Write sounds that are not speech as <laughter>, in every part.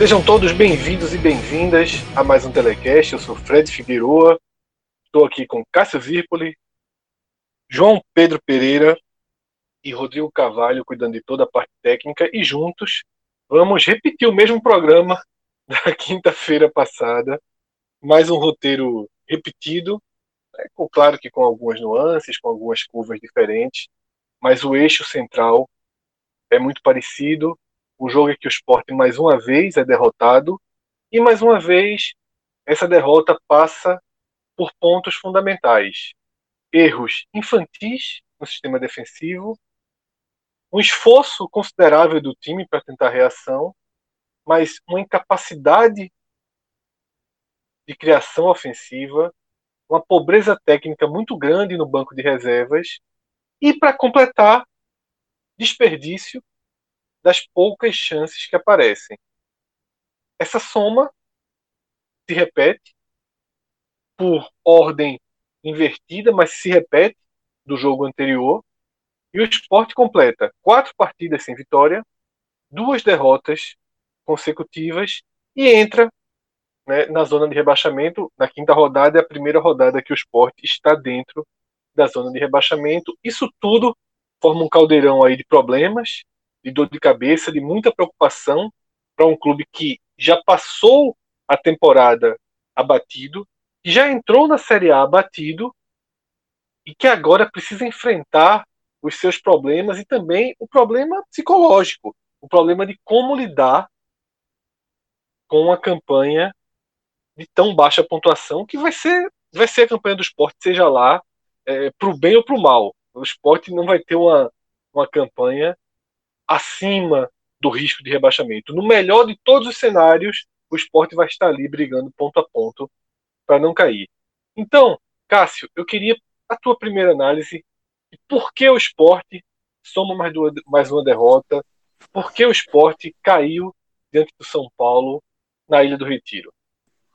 Sejam todos bem-vindos e bem-vindas a mais um Telecast. Eu sou Fred Figueroa, estou aqui com Cássio Zirpoli, João Pedro Pereira e Rodrigo Carvalho cuidando de toda a parte técnica. E juntos vamos repetir o mesmo programa <laughs> da quinta-feira passada, mais um roteiro repetido, com, claro que com algumas nuances, com algumas curvas diferentes, mas o eixo central é muito parecido o jogo é que o esporte mais uma vez é derrotado e mais uma vez essa derrota passa por pontos fundamentais. Erros infantis no sistema defensivo, um esforço considerável do time para tentar reação, mas uma incapacidade de criação ofensiva, uma pobreza técnica muito grande no banco de reservas e, para completar, desperdício das poucas chances que aparecem. Essa soma se repete por ordem invertida, mas se repete do jogo anterior. E o esporte completa quatro partidas sem vitória, duas derrotas consecutivas e entra né, na zona de rebaixamento. Na quinta rodada é a primeira rodada que o esporte está dentro da zona de rebaixamento. Isso tudo forma um caldeirão aí de problemas de dor de cabeça, de muita preocupação para um clube que já passou a temporada abatido, que já entrou na Série A abatido e que agora precisa enfrentar os seus problemas e também o problema psicológico, o problema de como lidar com uma campanha de tão baixa pontuação que vai ser vai ser a campanha do esporte, seja lá é, para o bem ou para o mal. O esporte não vai ter uma, uma campanha acima do risco de rebaixamento. No melhor de todos os cenários, o esporte vai estar ali brigando ponto a ponto para não cair. Então, Cássio, eu queria a tua primeira análise de por que o esporte soma mais, duas, mais uma derrota, por que o esporte caiu diante do São Paulo na Ilha do Retiro.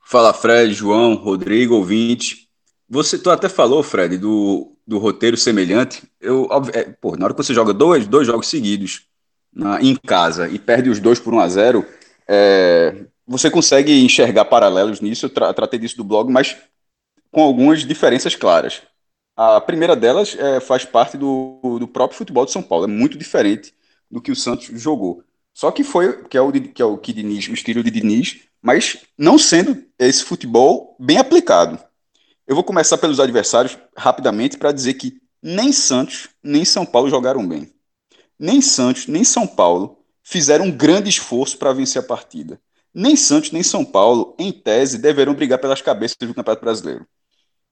Fala Fred, João, Rodrigo, ouvinte. Você tu até falou, Fred, do, do roteiro semelhante. Eu, é, pô, na hora que você joga dois, dois jogos seguidos, na, em casa e perde os dois por 1 a 0 é, você consegue enxergar paralelos nisso. Eu tra tratei disso do blog, mas com algumas diferenças claras. A primeira delas é, faz parte do, do próprio futebol de São Paulo. É muito diferente do que o Santos jogou. Só que foi, que é o, que é o, que Diniz, o estilo de Diniz, mas não sendo esse futebol bem aplicado. Eu vou começar pelos adversários rapidamente para dizer que nem Santos nem São Paulo jogaram bem nem Santos, nem São Paulo fizeram um grande esforço para vencer a partida. Nem Santos, nem São Paulo, em tese, deverão brigar pelas cabeças do Campeonato Brasileiro.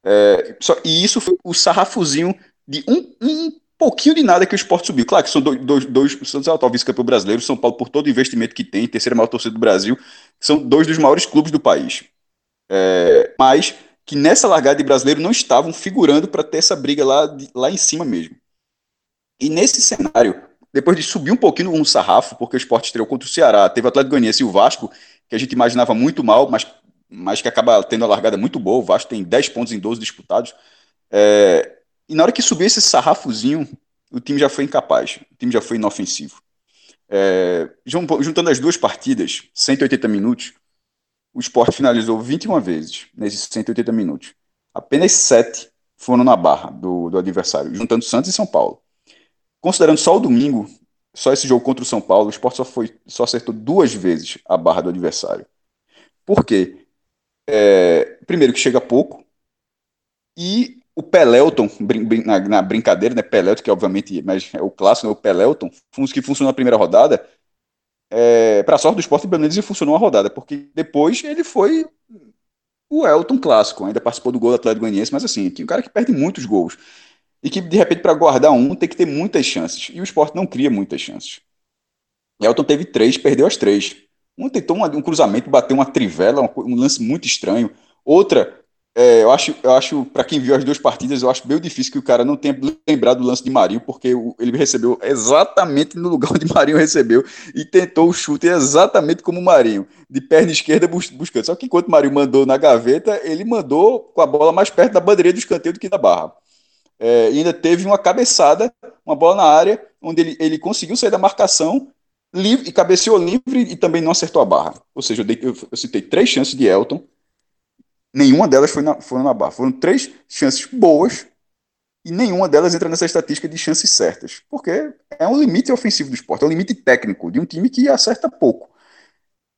É, só, e isso foi o sarrafuzinho de um, um pouquinho de nada que o esporte subiu. Claro que são dois, dois, dois o Santos é o atual vice-campeão brasileiro, São Paulo, por todo o investimento que tem, terceira maior torcida do Brasil, são dois dos maiores clubes do país. É, mas que nessa largada de brasileiro não estavam figurando para ter essa briga lá, de, lá em cima mesmo. E nesse cenário, depois de subir um pouquinho um sarrafo, porque o esporte estreou contra o Ceará, teve o Atlético Goianiense e o Vasco, que a gente imaginava muito mal, mas, mas que acaba tendo a largada muito boa. O Vasco tem 10 pontos em 12 disputados. É, e na hora que subiu esse sarrafozinho, o time já foi incapaz, o time já foi inofensivo. É, juntando as duas partidas, 180 minutos, o esporte finalizou 21 vezes nesses 180 minutos. Apenas 7 foram na barra do, do adversário, juntando Santos e São Paulo. Considerando só o domingo, só esse jogo contra o São Paulo, o Sport só, foi, só acertou duas vezes a barra do adversário. Por quê? É, primeiro que chega pouco, e o Pelelton, na, na, brincadeira, né? Pelelton, que obviamente mas é o clássico, né, o Pelelton, que funcionou na primeira rodada. É, para sorte do esporte, pelo menos ele funcionou uma rodada, porque depois ele foi o Elton clássico, ainda participou do gol do Atlético Goianiense, mas assim, o cara que perde muitos gols. E que, de repente, para guardar um, tem que ter muitas chances. E o esporte não cria muitas chances. Elton teve três, perdeu as três. Um tentou um, um cruzamento, bateu uma trivela, um, um lance muito estranho. Outra, é, eu acho, eu acho para quem viu as duas partidas, eu acho bem difícil que o cara não tenha lembrado do lance de Marinho, porque ele recebeu exatamente no lugar <laughs> onde Marinho recebeu e tentou o chute exatamente como o Marinho, de perna esquerda bus, buscando. Só que enquanto Marinho mandou na gaveta, ele mandou com a bola mais perto da bandeirinha do escanteio do que da barra. É, ainda teve uma cabeçada, uma bola na área, onde ele, ele conseguiu sair da marcação livre, e cabeceou livre e também não acertou a barra. Ou seja, eu, dei, eu, eu citei três chances de Elton Nenhuma delas foi na, foi na barra. Foram três chances boas e nenhuma delas entra nessa estatística de chances certas. Porque é um limite ofensivo do esporte, é um limite técnico de um time que acerta pouco.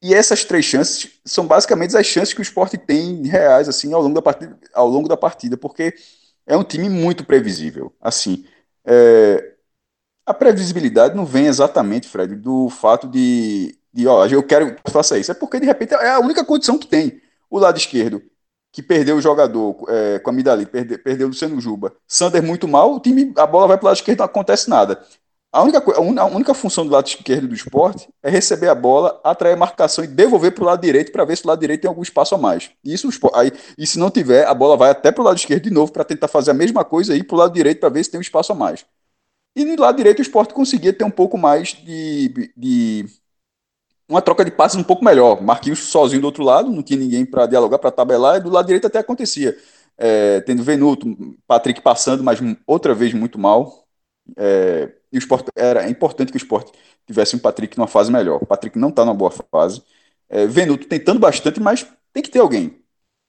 E essas três chances são basicamente as chances que o esporte tem reais assim ao longo da partida, ao longo da partida porque é um time muito previsível. Assim, é, a previsibilidade não vem exatamente, Fred, do fato de, de ó, eu quero que faça isso. É porque de repente é a única condição que tem. O lado esquerdo que perdeu o jogador é, com a Midali, perdeu, perdeu o Luciano Juba, Sander muito mal, o time, a bola vai para o lado esquerdo não acontece nada. A única, a única função do lado esquerdo do esporte é receber a bola, atrair a marcação e devolver para o lado direito para ver se o lado direito tem algum espaço a mais. E, isso, aí, e se não tiver, a bola vai até para o lado esquerdo de novo para tentar fazer a mesma coisa e ir para o lado direito para ver se tem um espaço a mais. E no lado direito o esporte conseguia ter um pouco mais de, de uma troca de passes um pouco melhor. Marquinhos sozinho do outro lado, não tinha ninguém para dialogar, para tabelar, e do lado direito até acontecia. É, tendo Venuto, Patrick passando, mas outra vez muito mal. É, e o esporte, era importante que o esporte tivesse um Patrick numa fase melhor. O Patrick não está numa boa fase. É, Venuto tentando bastante, mas tem que ter alguém.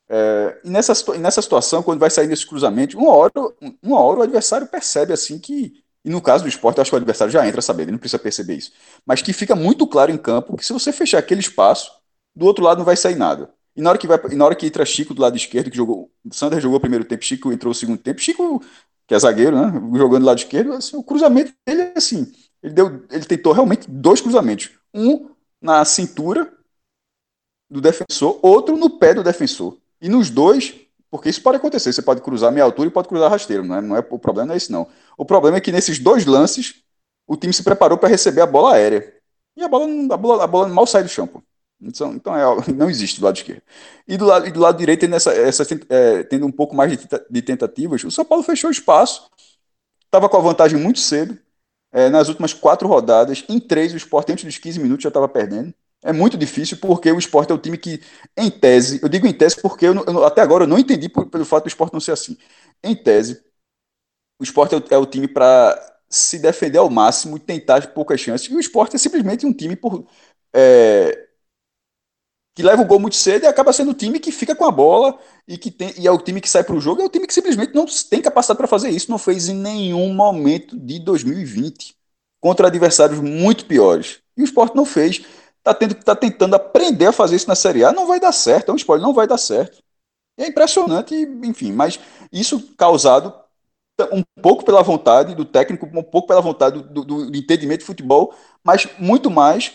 É, e nessa, nessa situação, quando vai sair nesse cruzamento, uma hora, uma hora o adversário percebe assim que e no caso do esporte, eu acho que o adversário já entra sabendo, ele não precisa perceber isso. Mas que fica muito claro em campo que se você fechar aquele espaço, do outro lado não vai sair nada. E na hora que, vai, na hora que entra Chico do lado esquerdo, que jogou. Sander jogou o primeiro tempo, Chico entrou o segundo tempo. Chico, que é zagueiro, né? Jogando do lado esquerdo, assim, o cruzamento dele é assim. Ele, deu, ele tentou realmente dois cruzamentos. Um na cintura do defensor, outro no pé do defensor. E nos dois, porque isso pode acontecer. Você pode cruzar meia altura e pode cruzar rasteiro. Não é, não é, o problema não é esse, não. O problema é que nesses dois lances, o time se preparou para receber a bola aérea. E a bola, a bola, a bola mal sai do chão. Então, então é, não existe do lado esquerdo. E do lado, e do lado direito, tendo, essa, essa, é, tendo um pouco mais de, de tentativas, o São Paulo fechou espaço. Estava com a vantagem muito cedo. É, nas últimas quatro rodadas, em três, o Sport, antes dos 15 minutos, já estava perdendo. É muito difícil porque o esporte é o time que, em tese, eu digo em tese porque eu, eu até agora eu não entendi por, pelo fato do esporte não ser assim. Em tese, o esporte é o, é o time para se defender ao máximo e tentar poucas chances. E o esporte é simplesmente um time por, é, que leva o gol muito cedo e acaba sendo o time que fica com a bola e que tem, e é o time que sai para o jogo. É o time que simplesmente não tem capacidade para fazer isso. Não fez em nenhum momento de 2020 contra adversários muito piores. E o esporte não fez tá, tendo, tá tentando aprender a fazer isso na Série A, não vai dar certo, é um spoiler, não vai dar certo. É impressionante, enfim, mas isso causado um pouco pela vontade do técnico, um pouco pela vontade do, do, do entendimento de futebol, mas muito mais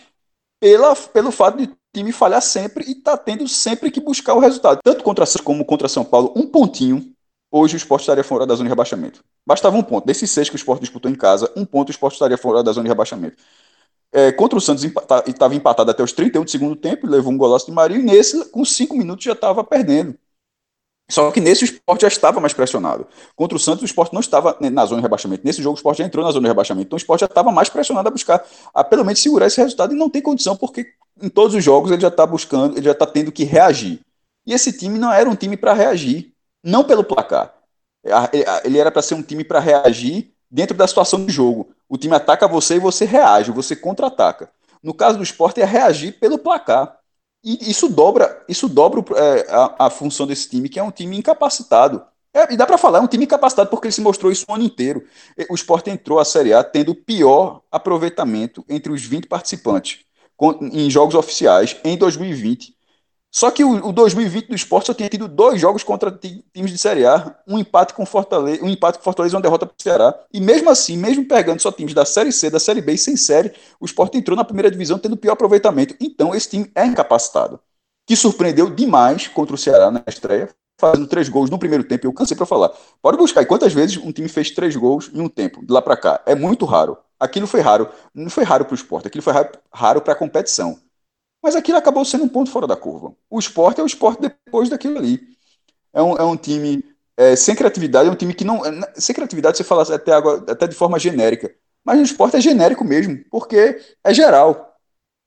pela, pelo fato de time falhar sempre e tá tendo sempre que buscar o resultado. Tanto contra como contra São Paulo, um pontinho, hoje o esporte estaria fora da zona de rebaixamento. Bastava um ponto. Desses seis que o esporte disputou em casa, um ponto o esporte estaria fora da zona de rebaixamento. É, contra o Santos estava empatado até os 31 do segundo tempo, levou um golaço de Marinho, e nesse, com 5 minutos, já estava perdendo. Só que nesse o esporte já estava mais pressionado. Contra o Santos, o esporte não estava na zona de rebaixamento. Nesse jogo, o esporte já entrou na zona de rebaixamento. Então, o esporte já estava mais pressionado a buscar, a pelo menos segurar esse resultado, e não tem condição, porque em todos os jogos ele já está buscando, ele já está tendo que reagir. E esse time não era um time para reagir, não pelo placar. Ele era para ser um time para reagir dentro da situação de jogo. O time ataca você e você reage, você contra-ataca. No caso do esporte é reagir pelo placar. E isso dobra, isso dobra é, a, a, função desse time, que é um time incapacitado. É, e dá para falar, é um time incapacitado porque ele se mostrou isso o ano inteiro. O esporte entrou à Série A tendo o pior aproveitamento entre os 20 participantes em jogos oficiais em 2020. Só que o, o 2020 do esporte só tinha tido dois jogos contra times de Série A, um empate com Fortaleza, um empate com Fortaleza e uma derrota para o Ceará. E mesmo assim, mesmo pegando só times da Série C, da Série B e sem série, o esporte entrou na primeira divisão tendo pior aproveitamento. Então esse time é incapacitado. Que surpreendeu demais contra o Ceará na estreia, fazendo três gols no primeiro tempo. Eu cansei para falar. Pode buscar. E quantas vezes um time fez três gols em um tempo, de lá para cá? É muito raro. Aquilo foi raro. Não foi raro para o esporte, aquilo foi raro para a competição. Mas aquilo acabou sendo um ponto fora da curva. O esporte é o esporte depois daquilo ali. É um, é um time é, sem criatividade, é um time que não. É, sem criatividade, você fala até, agora, até de forma genérica. Mas o esporte é genérico mesmo, porque é geral.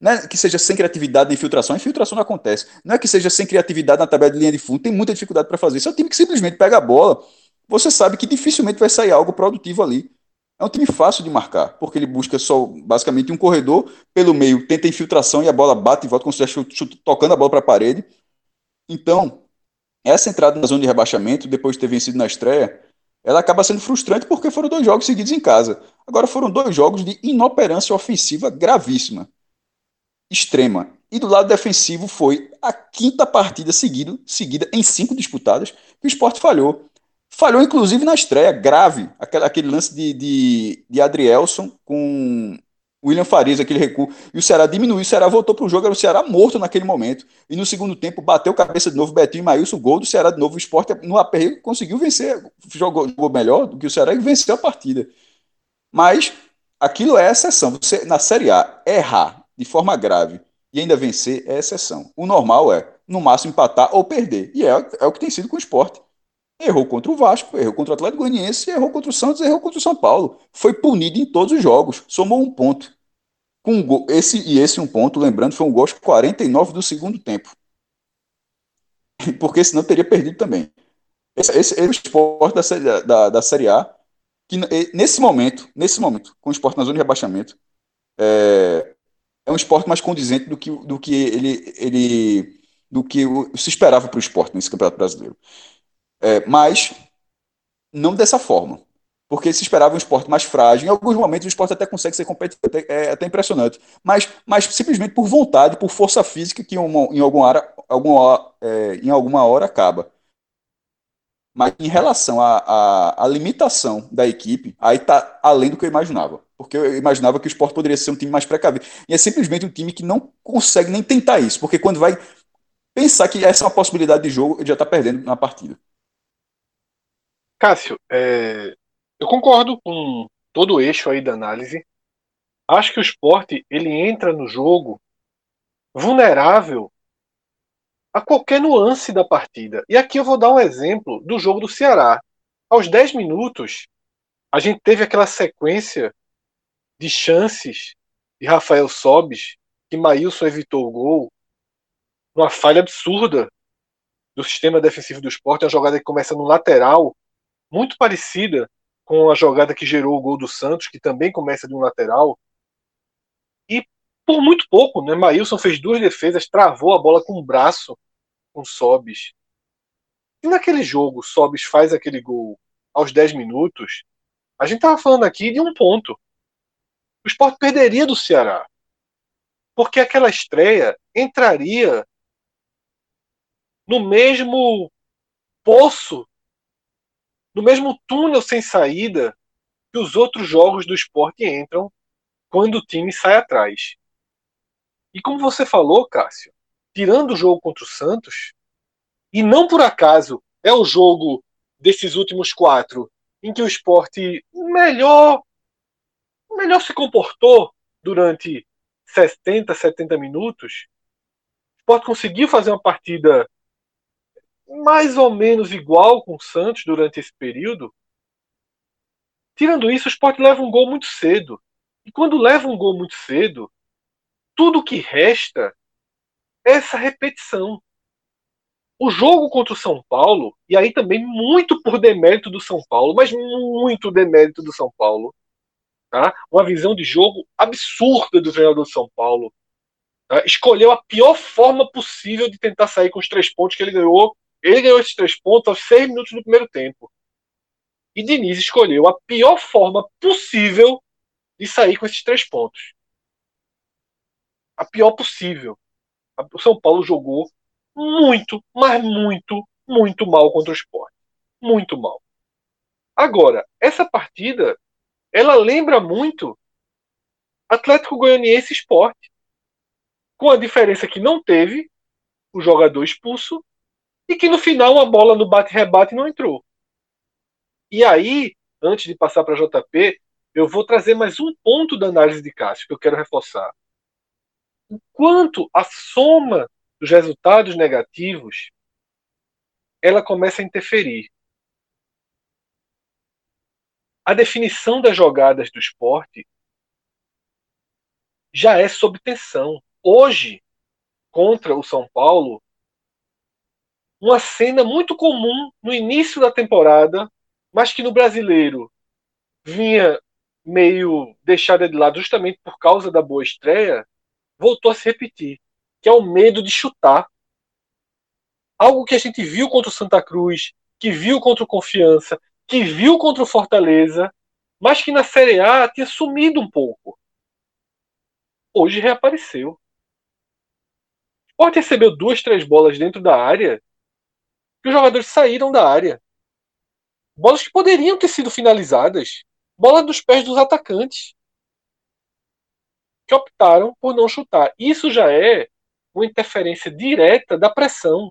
Não é que seja sem criatividade na infiltração, a infiltração não acontece. Não é que seja sem criatividade na tabela de linha de fundo, tem muita dificuldade para fazer. Isso é um time que simplesmente pega a bola, você sabe que dificilmente vai sair algo produtivo ali. É um time fácil de marcar, porque ele busca só basicamente um corredor pelo meio, tenta infiltração e a bola bate e volta como se estivesse tocando a bola para a parede. Então, essa entrada na zona de rebaixamento, depois de ter vencido na estreia, ela acaba sendo frustrante porque foram dois jogos seguidos em casa. Agora foram dois jogos de inoperância ofensiva gravíssima, extrema. E do lado defensivo foi a quinta partida seguida, seguida em cinco disputadas que o esporte falhou. Falhou, inclusive, na estreia, grave. Aquele, lance de, de, de Adrielson com William Farias, aquele recuo. E o Ceará diminuiu, o Ceará voltou para o jogo, era o Ceará morto naquele momento. E no segundo tempo, bateu cabeça de novo, Betinho e Maílson, gol do Ceará de novo. O esporte, no aperreio, conseguiu vencer, jogou, jogou melhor do que o Ceará e venceu a partida. Mas aquilo é exceção. Você, na Série A, errar de forma grave e ainda vencer é exceção. O normal é, no máximo, empatar ou perder. E é, é o que tem sido com o esporte. Errou contra o Vasco, errou contra o Atlético Goianiense, errou contra o Santos, errou contra o São Paulo. Foi punido em todos os jogos, somou um ponto. Com um gol, esse e esse um ponto, lembrando, foi um gol 49 do segundo tempo. <laughs> Porque senão teria perdido também. Esse, esse é o esporte da da, da série A, que nesse momento, nesse momento, com o esporte na zona de rebaixamento, é, é um esporte mais condizente do que, do que ele, ele do que se esperava para o esporte nesse Campeonato Brasileiro. É, mas não dessa forma. Porque se esperava um esporte mais frágil. Em alguns momentos o esporte até consegue ser competitivo, é até impressionante. Mas, mas simplesmente por vontade, por força física, que uma, em, alguma hora, alguma, é, em alguma hora acaba. Mas em relação à, limitação da equipe, aí está além do que eu imaginava. Porque eu imaginava que o esporte poderia ser um time mais precavido. E é simplesmente um time que não consegue nem tentar isso. Porque quando vai pensar que essa é uma possibilidade de jogo, ele já está perdendo na partida. Cássio, é, eu concordo com todo o eixo aí da análise. Acho que o esporte ele entra no jogo vulnerável a qualquer nuance da partida. E aqui eu vou dar um exemplo do jogo do Ceará. Aos 10 minutos, a gente teve aquela sequência de chances de Rafael Sobis, que Maílson evitou o gol, uma falha absurda do sistema defensivo do esporte, uma jogada que começa no lateral muito parecida com a jogada que gerou o gol do Santos, que também começa de um lateral. E por muito pouco, né? Maílson fez duas defesas, travou a bola com o braço com Sobis. E naquele jogo, Sobis faz aquele gol aos 10 minutos, a gente estava falando aqui de um ponto. O Sport perderia do Ceará. Porque aquela estreia entraria no mesmo poço no mesmo túnel sem saída que os outros jogos do esporte entram quando o time sai atrás. E como você falou, Cássio, tirando o jogo contra o Santos, e não por acaso é o jogo desses últimos quatro em que o esporte melhor, melhor se comportou durante 60, 70 minutos, o esporte conseguiu fazer uma partida mais ou menos igual com o Santos durante esse período. Tirando isso, o Sport leva um gol muito cedo. E quando leva um gol muito cedo, tudo que resta é essa repetição. O jogo contra o São Paulo, e aí também muito por demérito do São Paulo, mas muito demérito do São Paulo. Tá? Uma visão de jogo absurda do treinador do São Paulo. Tá? Escolheu a pior forma possível de tentar sair com os três pontos que ele ganhou ele ganhou esses três pontos aos seis minutos do primeiro tempo. E Diniz escolheu a pior forma possível de sair com esses três pontos. A pior possível. O São Paulo jogou muito, mas muito, muito mal contra o esporte. Muito mal. Agora, essa partida, ela lembra muito Atlético Goianiense Esporte. Com a diferença que não teve o jogador expulso e que no final a bola no bate-rebate não entrou. E aí, antes de passar para JP, eu vou trazer mais um ponto da análise de Cássio que eu quero reforçar. O quanto a soma dos resultados negativos ela começa a interferir. A definição das jogadas do esporte já é sob tensão. Hoje, contra o São Paulo, uma cena muito comum no início da temporada, mas que no brasileiro vinha meio deixada de lado justamente por causa da boa estreia, voltou a se repetir, que é o medo de chutar. Algo que a gente viu contra o Santa Cruz, que viu contra o Confiança, que viu contra o Fortaleza, mas que na Série A tinha sumido um pouco. Hoje reapareceu. O Sport recebeu duas, três bolas dentro da área que os jogadores saíram da área. Bolas que poderiam ter sido finalizadas. Bola dos pés dos atacantes. Que optaram por não chutar. Isso já é uma interferência direta da pressão.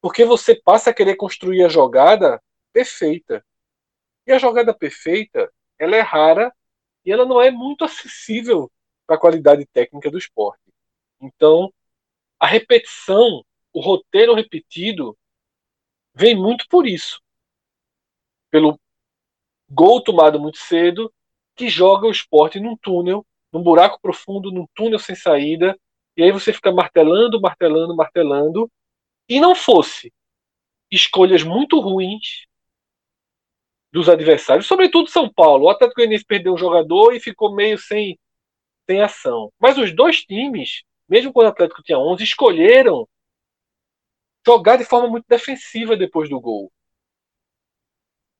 Porque você passa a querer construir a jogada perfeita. E a jogada perfeita, ela é rara e ela não é muito acessível para a qualidade técnica do esporte. Então, a repetição, o roteiro repetido, vem muito por isso. Pelo gol tomado muito cedo, que joga o esporte num túnel, num buraco profundo, num túnel sem saída, e aí você fica martelando, martelando, martelando, e não fosse escolhas muito ruins dos adversários, sobretudo São Paulo. O Atlético Goianiense perdeu um jogador e ficou meio sem, sem ação. Mas os dois times, mesmo quando o Atlético tinha 11, escolheram jogar de forma muito defensiva depois do gol.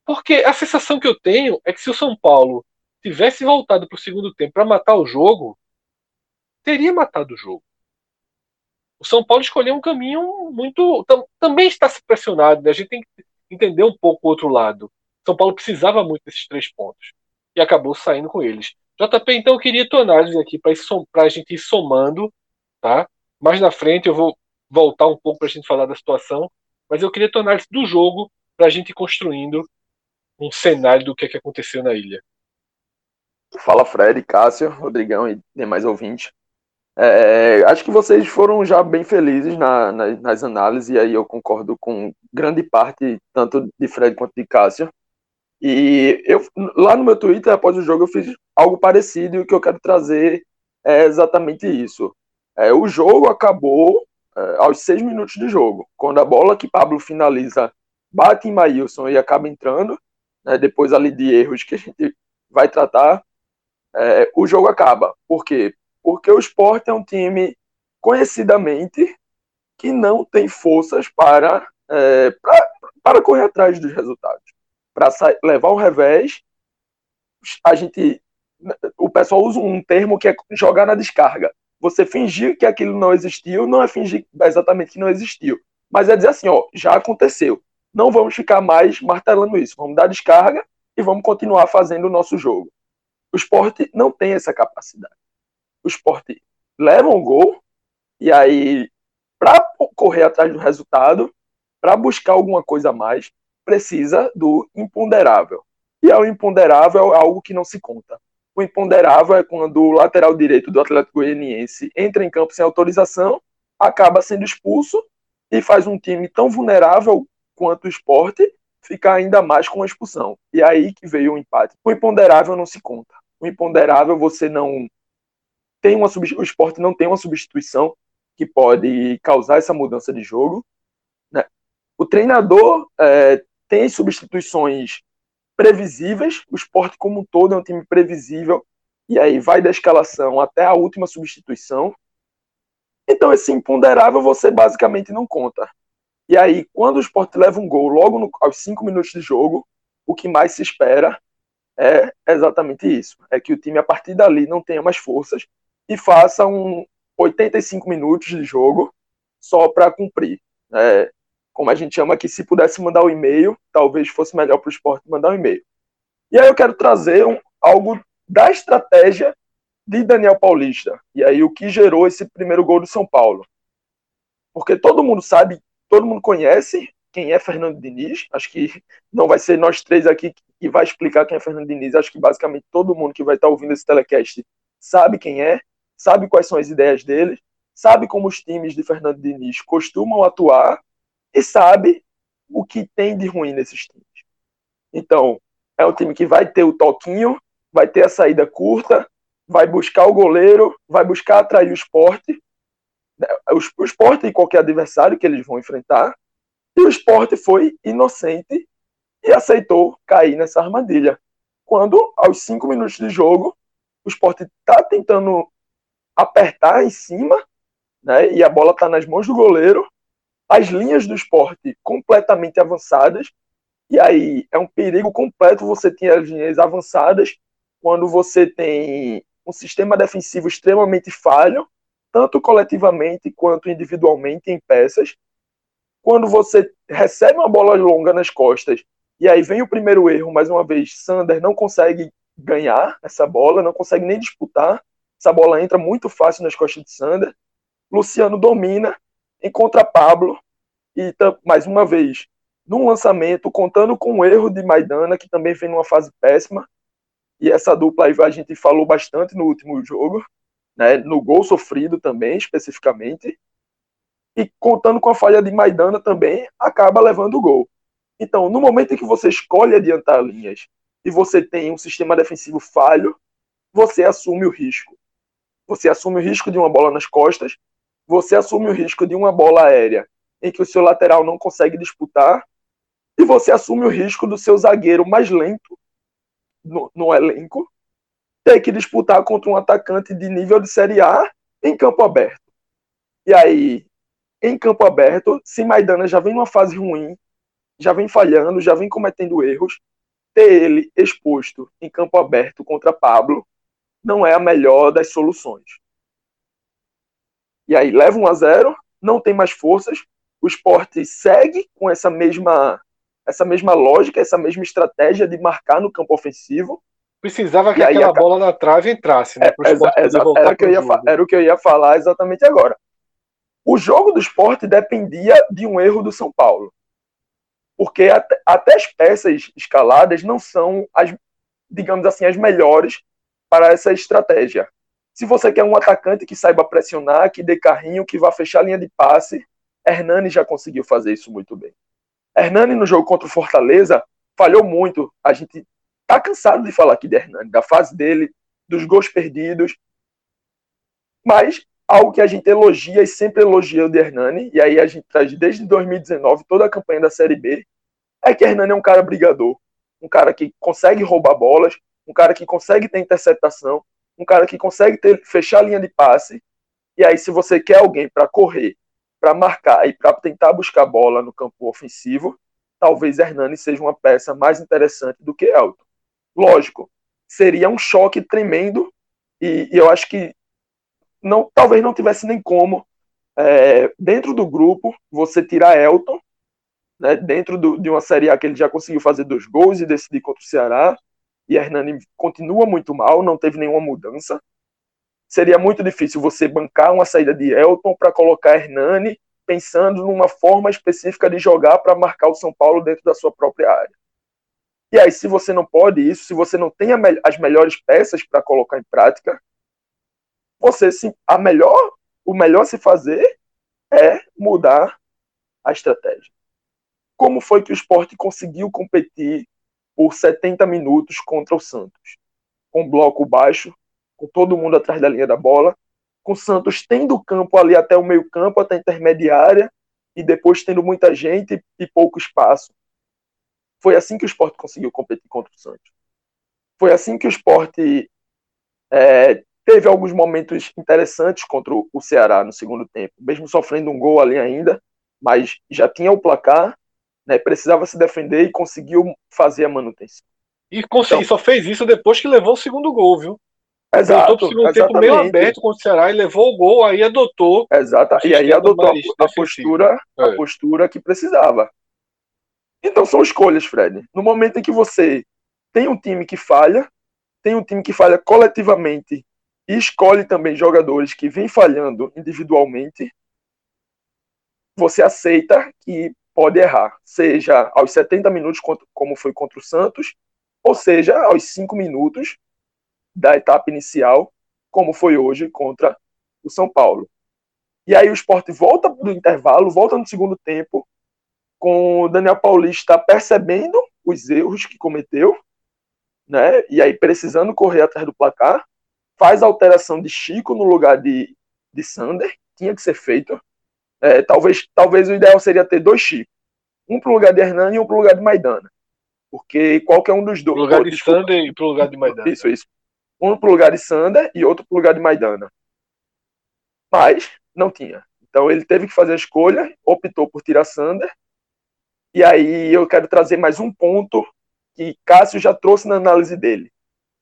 Porque a sensação que eu tenho é que se o São Paulo tivesse voltado para o segundo tempo para matar o jogo, teria matado o jogo. O São Paulo escolheu um caminho muito. Tam, também está se pressionado, né? a gente tem que entender um pouco o outro lado. São Paulo precisava muito desses três pontos e acabou saindo com eles. JP, então eu queria tua análise aqui para a gente ir somando, tá? Mais na frente eu vou voltar um pouco para a gente falar da situação, mas eu queria tua análise do jogo para a gente ir construindo um cenário do que, é que aconteceu na ilha. Fala Fred, Cássio, Rodrigão e demais ouvintes. É, acho que vocês foram já bem felizes na, na, nas análises, e aí eu concordo com grande parte, tanto de Fred quanto de Cássio. E eu, lá no meu Twitter, após o jogo, eu fiz algo parecido, e o que eu quero trazer é exatamente isso. É, o jogo acabou é, aos seis minutos de jogo, quando a bola que Pablo finaliza bate em Maílson e acaba entrando, né, depois ali de erros que a gente vai tratar, é, o jogo acaba. Por quê? Porque o Sport é um time conhecidamente que não tem forças para, é, para, para correr atrás dos resultados. Para levar o revés, a gente. O pessoal usa um termo que é jogar na descarga. Você fingir que aquilo não existiu, não é fingir exatamente que não existiu. Mas é dizer assim, ó, já aconteceu não vamos ficar mais martelando isso. Vamos dar descarga e vamos continuar fazendo o nosso jogo. O esporte não tem essa capacidade. O esporte leva um gol e aí, para correr atrás do resultado, para buscar alguma coisa a mais, precisa do imponderável. E é o imponderável é algo que não se conta. O imponderável é quando o lateral direito do Atlético Goianiense entra em campo sem autorização, acaba sendo expulso e faz um time tão vulnerável quanto o esporte ficar ainda mais com a expulsão. E aí que veio o empate. O imponderável não se conta. O imponderável você não tem uma o esporte não tem uma substituição que pode causar essa mudança de jogo. Né? O treinador é, tem substituições previsíveis. O esporte como um todo é um time previsível. E aí vai da escalação até a última substituição. Então esse imponderável você basicamente não conta. E aí, quando o esporte leva um gol logo no, aos cinco minutos de jogo, o que mais se espera é exatamente isso: é que o time, a partir dali, não tenha mais forças e faça um 85 minutos de jogo só para cumprir. É, como a gente chama aqui, se pudesse mandar o um e-mail, talvez fosse melhor para o esporte mandar um e-mail. E aí eu quero trazer um, algo da estratégia de Daniel Paulista. E aí o que gerou esse primeiro gol do São Paulo. Porque todo mundo sabe, todo mundo conhece quem é Fernando Diniz. Acho que não vai ser nós três aqui que vai explicar quem é Fernando Diniz. Acho que basicamente todo mundo que vai estar ouvindo esse telecast sabe quem é, sabe quais são as ideias dele, sabe como os times de Fernando Diniz costumam atuar e sabe o que tem de ruim nesses times. Então, é um time que vai ter o toquinho, vai ter a saída curta, vai buscar o goleiro, vai buscar atrair o esporte, né, o esporte e qualquer adversário que eles vão enfrentar. E o esporte foi inocente e aceitou cair nessa armadilha. Quando, aos cinco minutos de jogo, o esporte está tentando apertar em cima, né, e a bola está nas mãos do goleiro, as linhas do esporte completamente avançadas, e aí é um perigo completo você ter as linhas avançadas quando você tem um sistema defensivo extremamente falho, tanto coletivamente quanto individualmente em peças. Quando você recebe uma bola longa nas costas, e aí vem o primeiro erro, mais uma vez, Sander não consegue ganhar essa bola, não consegue nem disputar. Essa bola entra muito fácil nas costas de Sander. Luciano domina, encontra Pablo e mais uma vez num lançamento contando com o erro de Maidana que também vem numa fase péssima e essa dupla aí a gente falou bastante no último jogo né no gol sofrido também especificamente e contando com a falha de Maidana também acaba levando o gol. Então no momento em que você escolhe adiantar linhas e você tem um sistema defensivo falho você assume o risco. Você assume o risco de uma bola nas costas você assume o risco de uma bola aérea em que o seu lateral não consegue disputar, e você assume o risco do seu zagueiro mais lento no, no elenco ter que disputar contra um atacante de nível de Série A em campo aberto. E aí, em campo aberto, se Maidana já vem numa fase ruim, já vem falhando, já vem cometendo erros, ter ele exposto em campo aberto contra Pablo não é a melhor das soluções. E aí leva 1 a 0, não tem mais forças, o esporte segue com essa mesma, essa mesma lógica, essa mesma estratégia de marcar no campo ofensivo. Precisava que aquela a... bola na trave entrasse, né? É, exa, exa, era, que eu ia era o que eu ia falar exatamente agora. O jogo do esporte dependia de um erro do São Paulo. Porque até, até as peças escaladas não são, as, digamos assim, as melhores para essa estratégia. Se você quer um atacante que saiba pressionar, que dê carrinho, que vá fechar a linha de passe, Hernani já conseguiu fazer isso muito bem. Hernani no jogo contra o Fortaleza falhou muito. A gente tá cansado de falar aqui de Hernani, da fase dele, dos gols perdidos. Mas algo que a gente elogia e sempre elogia de Hernani, e aí a gente traz desde 2019 toda a campanha da Série B, é que Hernani é um cara brigador, um cara que consegue roubar bolas, um cara que consegue ter interceptação, um cara que consegue ter, fechar a linha de passe. E aí, se você quer alguém para correr para marcar e para tentar buscar bola no campo ofensivo, talvez Hernani seja uma peça mais interessante do que Elton. Lógico, seria um choque tremendo e, e eu acho que não, talvez não tivesse nem como é, dentro do grupo você tirar Elton, né, dentro do, de uma Série A que ele já conseguiu fazer dois gols e decidir contra o Ceará, e Hernani continua muito mal, não teve nenhuma mudança seria muito difícil você bancar uma saída de Elton para colocar Hernani, pensando numa forma específica de jogar para marcar o São Paulo dentro da sua própria área. E aí, se você não pode isso, se você não tem as melhores peças para colocar em prática, você a melhor, o melhor se fazer é mudar a estratégia. Como foi que o esporte conseguiu competir por 70 minutos contra o Santos? Com bloco baixo, com todo mundo atrás da linha da bola, com o Santos tendo o campo ali até o meio campo, até a intermediária, e depois tendo muita gente e pouco espaço. Foi assim que o esporte conseguiu competir contra o Santos. Foi assim que o esporte é, teve alguns momentos interessantes contra o Ceará no segundo tempo, mesmo sofrendo um gol ali ainda, mas já tinha o placar, né, precisava se defender e conseguiu fazer a manutenção. E, então, só fez isso depois que levou o segundo gol, viu? Exato, voltou pro segundo exatamente. tempo meio aberto com o Ceará e levou o gol, aí adotou. Exato. E aí adotou a, a postura, é. a postura que precisava. Então são escolhas, Fred. No momento em que você tem um time que falha, tem um time que falha coletivamente e escolhe também jogadores que vêm falhando individualmente, você aceita que pode errar, seja aos 70 minutos, como foi contra o Santos, ou seja aos 5 minutos da etapa inicial, como foi hoje contra o São Paulo. E aí o esporte volta do intervalo, volta no segundo tempo, com o Daniel Paulista percebendo os erros que cometeu, né? E aí precisando correr atrás do placar, faz a alteração de Chico no lugar de, de Sander, tinha que ser feito. É, talvez, talvez o ideal seria ter dois Chico, um para o lugar de Hernani e um para o lugar de Maidana. Porque qualquer um dos dois. Pro lugar de Sander e para o lugar de Maidana. Isso, isso. Um para o lugar de Sander e outro para o lugar de Maidana. Mas não tinha. Então ele teve que fazer a escolha, optou por tirar Sander. E aí eu quero trazer mais um ponto que Cássio já trouxe na análise dele,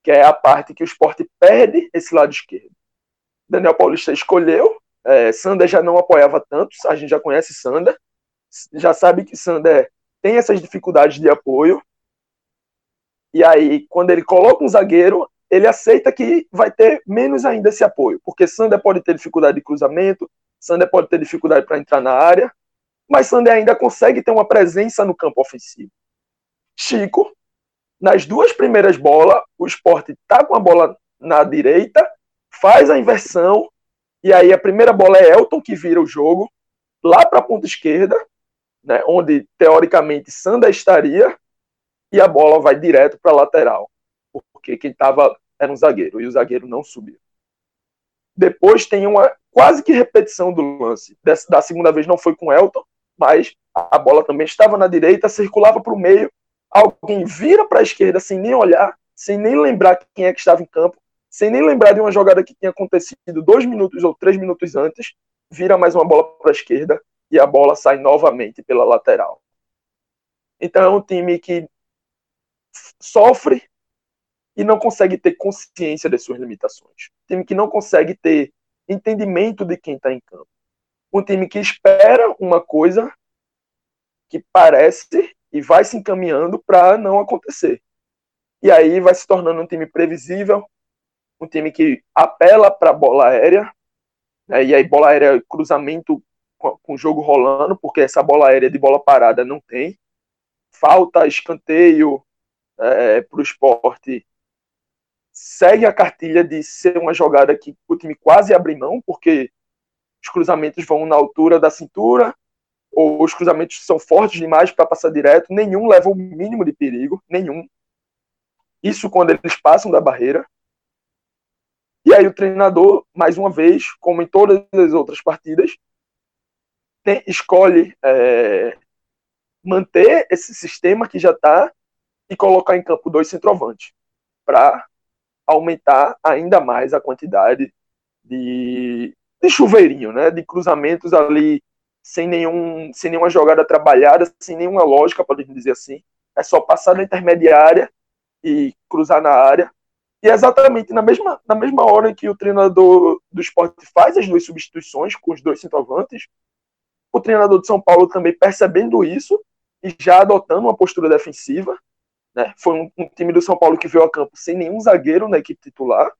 que é a parte que o esporte perde esse lado esquerdo. Daniel Paulista escolheu, é, Sander já não apoiava tanto, a gente já conhece Sander, já sabe que Sander tem essas dificuldades de apoio. E aí, quando ele coloca um zagueiro, ele aceita que vai ter menos ainda esse apoio, porque Sander pode ter dificuldade de cruzamento, Sander pode ter dificuldade para entrar na área, mas Sander ainda consegue ter uma presença no campo ofensivo. Chico, nas duas primeiras bolas, o esporte tá com a bola na direita, faz a inversão, e aí a primeira bola é Elton que vira o jogo, lá para a ponta esquerda, né, onde teoricamente Sander estaria, e a bola vai direto para a lateral, porque quem estava era um zagueiro, e o zagueiro não subiu. Depois tem uma quase que repetição do lance. Dessa, da segunda vez não foi com Elton, mas a bola também estava na direita, circulava para o meio, alguém vira para a esquerda sem nem olhar, sem nem lembrar quem é que estava em campo, sem nem lembrar de uma jogada que tinha acontecido dois minutos ou três minutos antes, vira mais uma bola para a esquerda e a bola sai novamente pela lateral. Então é um time que sofre e não consegue ter consciência das suas limitações. Um time que não consegue ter entendimento de quem está em campo. Um time que espera uma coisa que parece e vai se encaminhando para não acontecer. E aí vai se tornando um time previsível, um time que apela para bola aérea, né, e aí bola aérea, cruzamento com, com o jogo rolando, porque essa bola aérea de bola parada não tem. Falta escanteio é, para o esporte segue a cartilha de ser uma jogada que o time quase abre mão, porque os cruzamentos vão na altura da cintura, ou os cruzamentos são fortes demais para passar direto, nenhum leva o mínimo de perigo, nenhum. Isso quando eles passam da barreira. E aí o treinador, mais uma vez, como em todas as outras partidas, tem, escolhe é, manter esse sistema que já está e colocar em campo dois centroavantes para aumentar ainda mais a quantidade de, de chuveirinho, né? De cruzamentos ali sem, nenhum, sem nenhuma jogada trabalhada, sem nenhuma lógica, podemos dizer assim. É só passar na intermediária e cruzar na área. E é exatamente na mesma, na mesma hora que o treinador do esporte faz as duas substituições com os dois centroavantes, o treinador de São Paulo também percebendo isso e já adotando uma postura defensiva, né? Foi um, um, time do São Paulo que veio a campo sem nenhum zagueiro na equipe titular.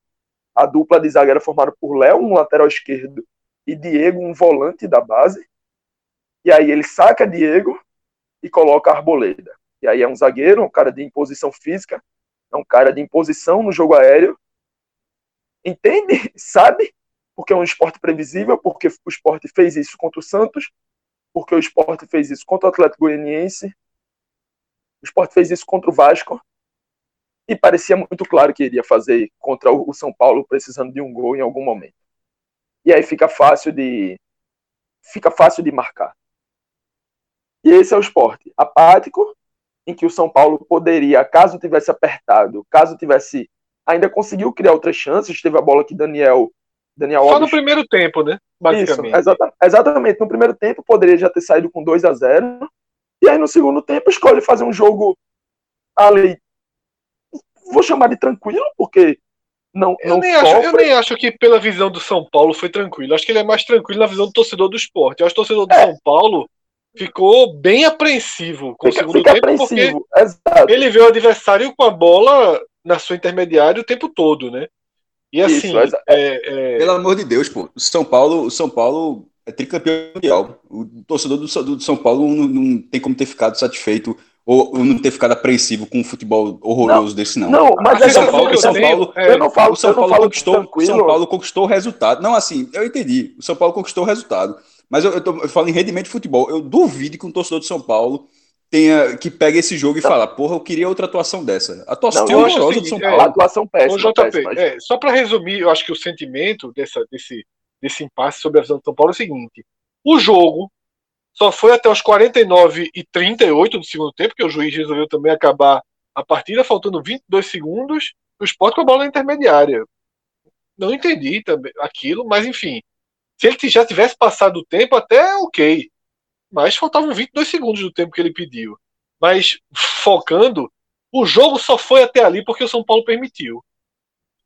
A dupla de zagueiro formada por Léo, um lateral esquerdo, e Diego, um volante da base. E aí ele saca Diego e coloca Arboleda. E aí é um zagueiro, um cara de imposição física, é um cara de imposição no jogo aéreo. Entende? <laughs> Sabe? Porque é um esporte previsível, porque o esporte fez isso contra o Santos, porque o esporte fez isso contra o Atlético Goianiense, o Sport fez isso contra o Vasco e parecia muito claro que iria fazer contra o São Paulo precisando de um gol em algum momento. E aí fica fácil de fica fácil de marcar. E esse é o esporte apático, em que o São Paulo poderia, caso tivesse apertado, caso tivesse ainda conseguiu criar outras chances, teve a bola que Daniel Daniel Só Alves... no primeiro tempo, né? Basicamente. Isso, exatamente, exatamente. No primeiro tempo poderia já ter saído com 2 a 0 e aí no segundo tempo escolhe fazer um jogo ali, vou chamar de tranquilo, porque não, Eu, não nem acho, eu nem acho que pela visão do São Paulo foi tranquilo. Acho que ele é mais tranquilo na visão do torcedor do esporte. Eu acho que o torcedor do É. São Paulo ficou bem apreensivo com o Fica, segundo fica tempo, porque apreensivo. Exato. ele vê o adversário com a bola na sua intermediária o tempo todo, né? E assim, Isso, exa- é, é, Pelo amor de Deus, pô. O São Paulo, o São Paulo é tricampeão mundial. O torcedor do, do São Paulo não, não tem como ter ficado satisfeito ou, ou não ter ficado apreensivo com um futebol horroroso desse, não. Não, mas é São Paulo- que eu São Paulo- é- eu não falo, o São eu não Paulo falo conquistou, o tranquilo. São Paulo conquistou o resultado. Não, assim, eu entendi. O São Paulo conquistou o resultado. Mas eu, eu, tô- eu falo em rendimento de futebol. Eu duvido que um torcedor do São Paulo tenha que pegue esse jogo e Não. fala, porra, eu queria outra atuação dessa. A atuação Não, horrorosa do São seguinte, A Paulo. atuação Ô, péssima, JP, péssima. é, só para resumir, eu acho que o sentimento dessa, desse, desse impasse sobre a visão do São Paulo é o seguinte: o jogo só foi até os 49 e 38 do segundo tempo, que o juiz resolveu também acabar a partida, faltando 22 segundos, o esporte com a bola na intermediária. Não entendi também aquilo, mas enfim. Se ele já tivesse passado o tempo, até ok. Mas faltavam 22 segundos do tempo que ele pediu. Mas focando, o jogo só foi até ali porque o São Paulo permitiu.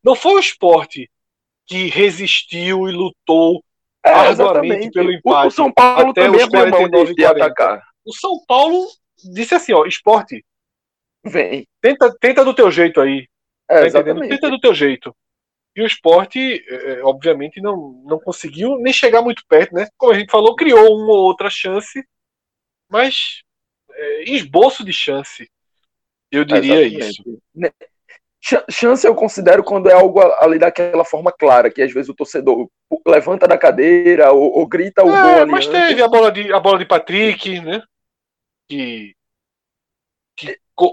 Não foi o esporte que resistiu e lutou É, arduamente pelo empate O São Paulo até também os abriu mão 49 de, de 40. atacar. O São Paulo disse assim, ó, esporte, Vem. tenta, tenta do teu jeito aí. É, Tá. Tenta do teu jeito. E o esporte, é, obviamente, não, não conseguiu nem chegar muito perto, né? Como a gente falou, criou uma ou outra chance, mas é, esboço de chance. Eu diria Exatamente. isso. Né? Ch- Chance eu considero quando é algo ali daquela forma clara, que às vezes o torcedor levanta da cadeira ou, ou grita o gol É, ali mas teve a bola de, a bola de Patrick, né? Que,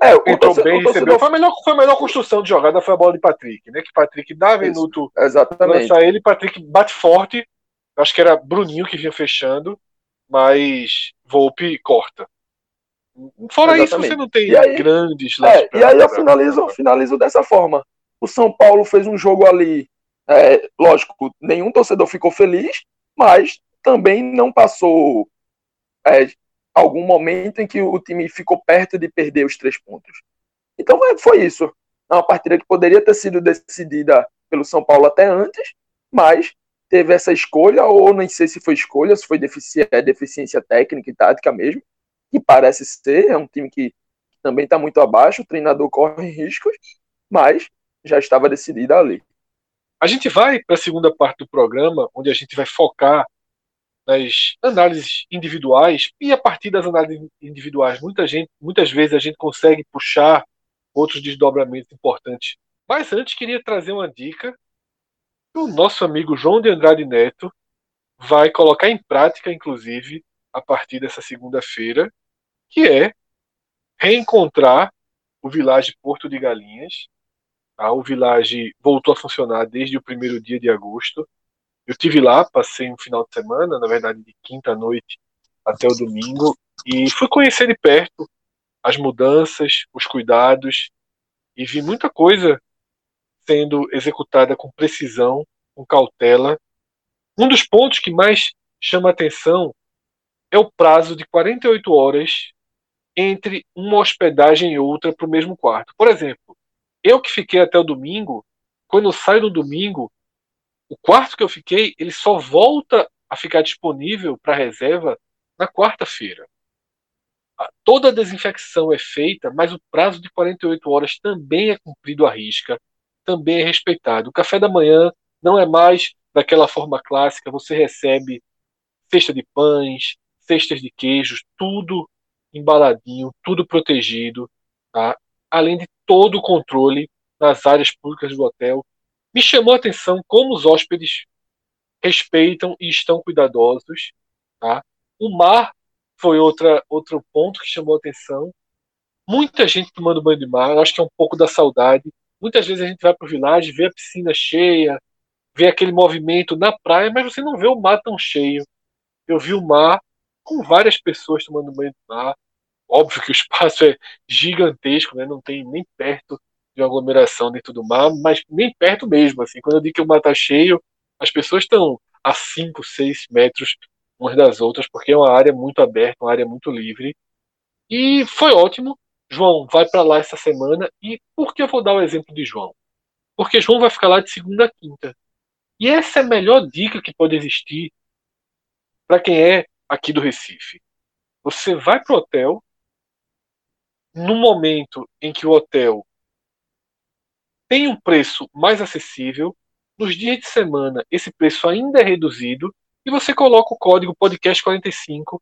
É, o entrou bem, o torcedor- recebeu. Foi a, melhor, foi a melhor construção de jogada, foi a bola de Patrick, né? Que Patrick dá Isso. minuto Exatamente. lança ele, Patrick bate forte. Acho que era Bruninho que vinha fechando, mas Volpe corta. Fora isso, Exatamente. você não tem aí- grandes É, pra- e aí eu pra- finalizo, finalizo dessa forma. O São Paulo fez um jogo ali, é, lógico, nenhum torcedor ficou feliz, mas também não passou é, algum momento em que o time ficou perto de perder os três pontos. Então foi isso. É uma partida que poderia ter sido decidida pelo São Paulo até antes, mas teve essa escolha, ou nem sei se foi escolha, se foi defici- é, deficiência técnica e tática mesmo, que parece ser, é um time que também está muito abaixo, o treinador corre riscos, mas já estava decidida ali. A gente vai para a segunda parte do programa, onde a gente vai focar nas análises individuais e a partir das análises individuais, muita gente, muitas vezes a gente consegue puxar outros desdobramentos importantes. Mas antes queria trazer uma dica que o nosso amigo João de Andrade Neto vai colocar em prática, inclusive, a partir dessa segunda-feira, que é reencontrar o Village Porto de Galinhas. Tá? O Village voltou a funcionar desde o primeiro dia de agosto. Eu tive lá, passei um final de semana, na verdade de quinta à noite até o domingo, e fui conhecer de perto as mudanças, os cuidados, e vi muita coisa sendo executada com precisão, com cautela. Um dos pontos que mais chama atenção é o prazo de 48 horas entre uma hospedagem e outra para o mesmo quarto. Por exemplo, eu que fiquei até o domingo, quando eu saio no domingo, o quarto que eu fiquei, ele só volta a ficar disponível para reserva na quarta-feira. Toda a desinfecção é feita, mas o prazo de 48 horas também é cumprido à risca, também é respeitado. O café da manhã não é mais daquela forma clássica, você recebe cesta de pães, cestas de queijos, tudo embaladinho, tudo protegido, tá? além de todo o controle nas áreas públicas do hotel. Me chamou a atenção como os hóspedes respeitam e estão cuidadosos. Tá? O mar foi outra, outro ponto que chamou a atenção. Muita gente tomando banho de mar, acho que é um pouco da saudade. Muitas vezes a gente vai para o vilage, vê a piscina cheia, vê aquele movimento na praia, mas você não vê o mar tão cheio. Eu vi o mar com várias pessoas tomando banho de mar. Óbvio que o espaço é gigantesco, né? não tem nem perto de aglomeração dentro do mar, mas nem perto mesmo. Assim. Quando eu digo que o mar está cheio, as pessoas estão a 5, 6 metros umas das outras, porque é uma área muito aberta, uma área muito livre. E foi ótimo. João vai para lá essa semana. E por que eu vou dar o exemplo de João? porque João vai ficar lá de segunda a quinta. E essa é a melhor dica que pode existir para quem é aqui do Recife. Você vai para o hotel, no momento em que o hotel tem um preço mais acessível, nos dias de semana esse preço ainda é reduzido e você coloca o código podcast45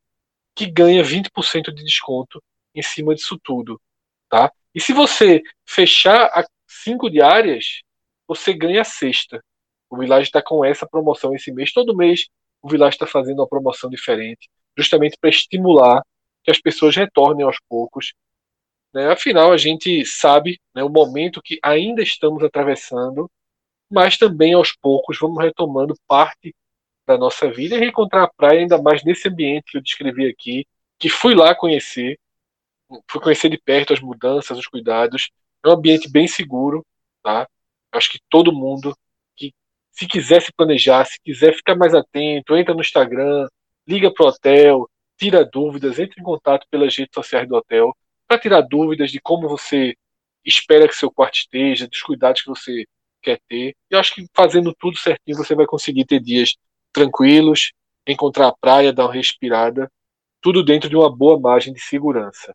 que ganha 20% de desconto em cima disso tudo, tá? E se você fechar a cinco diárias, você ganha a sexta. O Village está com essa promoção esse mês. Todo mês o Village está fazendo uma promoção diferente, justamente para estimular que as pessoas retornem aos poucos. Né? Afinal, a gente sabe né, o momento que ainda estamos atravessando, mas também aos poucos vamos retomando parte da nossa vida e reencontrar a praia, ainda mais nesse ambiente que eu descrevi aqui, que fui lá conhecer, fui conhecer de perto as mudanças, os cuidados. É um ambiente bem seguro, tá? Acho que todo mundo que se quiser se planejar, se quiser ficar mais atento, entra no Instagram, liga pro hotel, tira dúvidas, entre em contato pelas redes sociais do hotel para tirar dúvidas de como você espera que seu quarto esteja, dos cuidados que você quer ter. Eu acho que fazendo tudo certinho você vai conseguir ter dias tranquilos, encontrar a praia, dar uma respirada, tudo dentro de uma boa margem de segurança.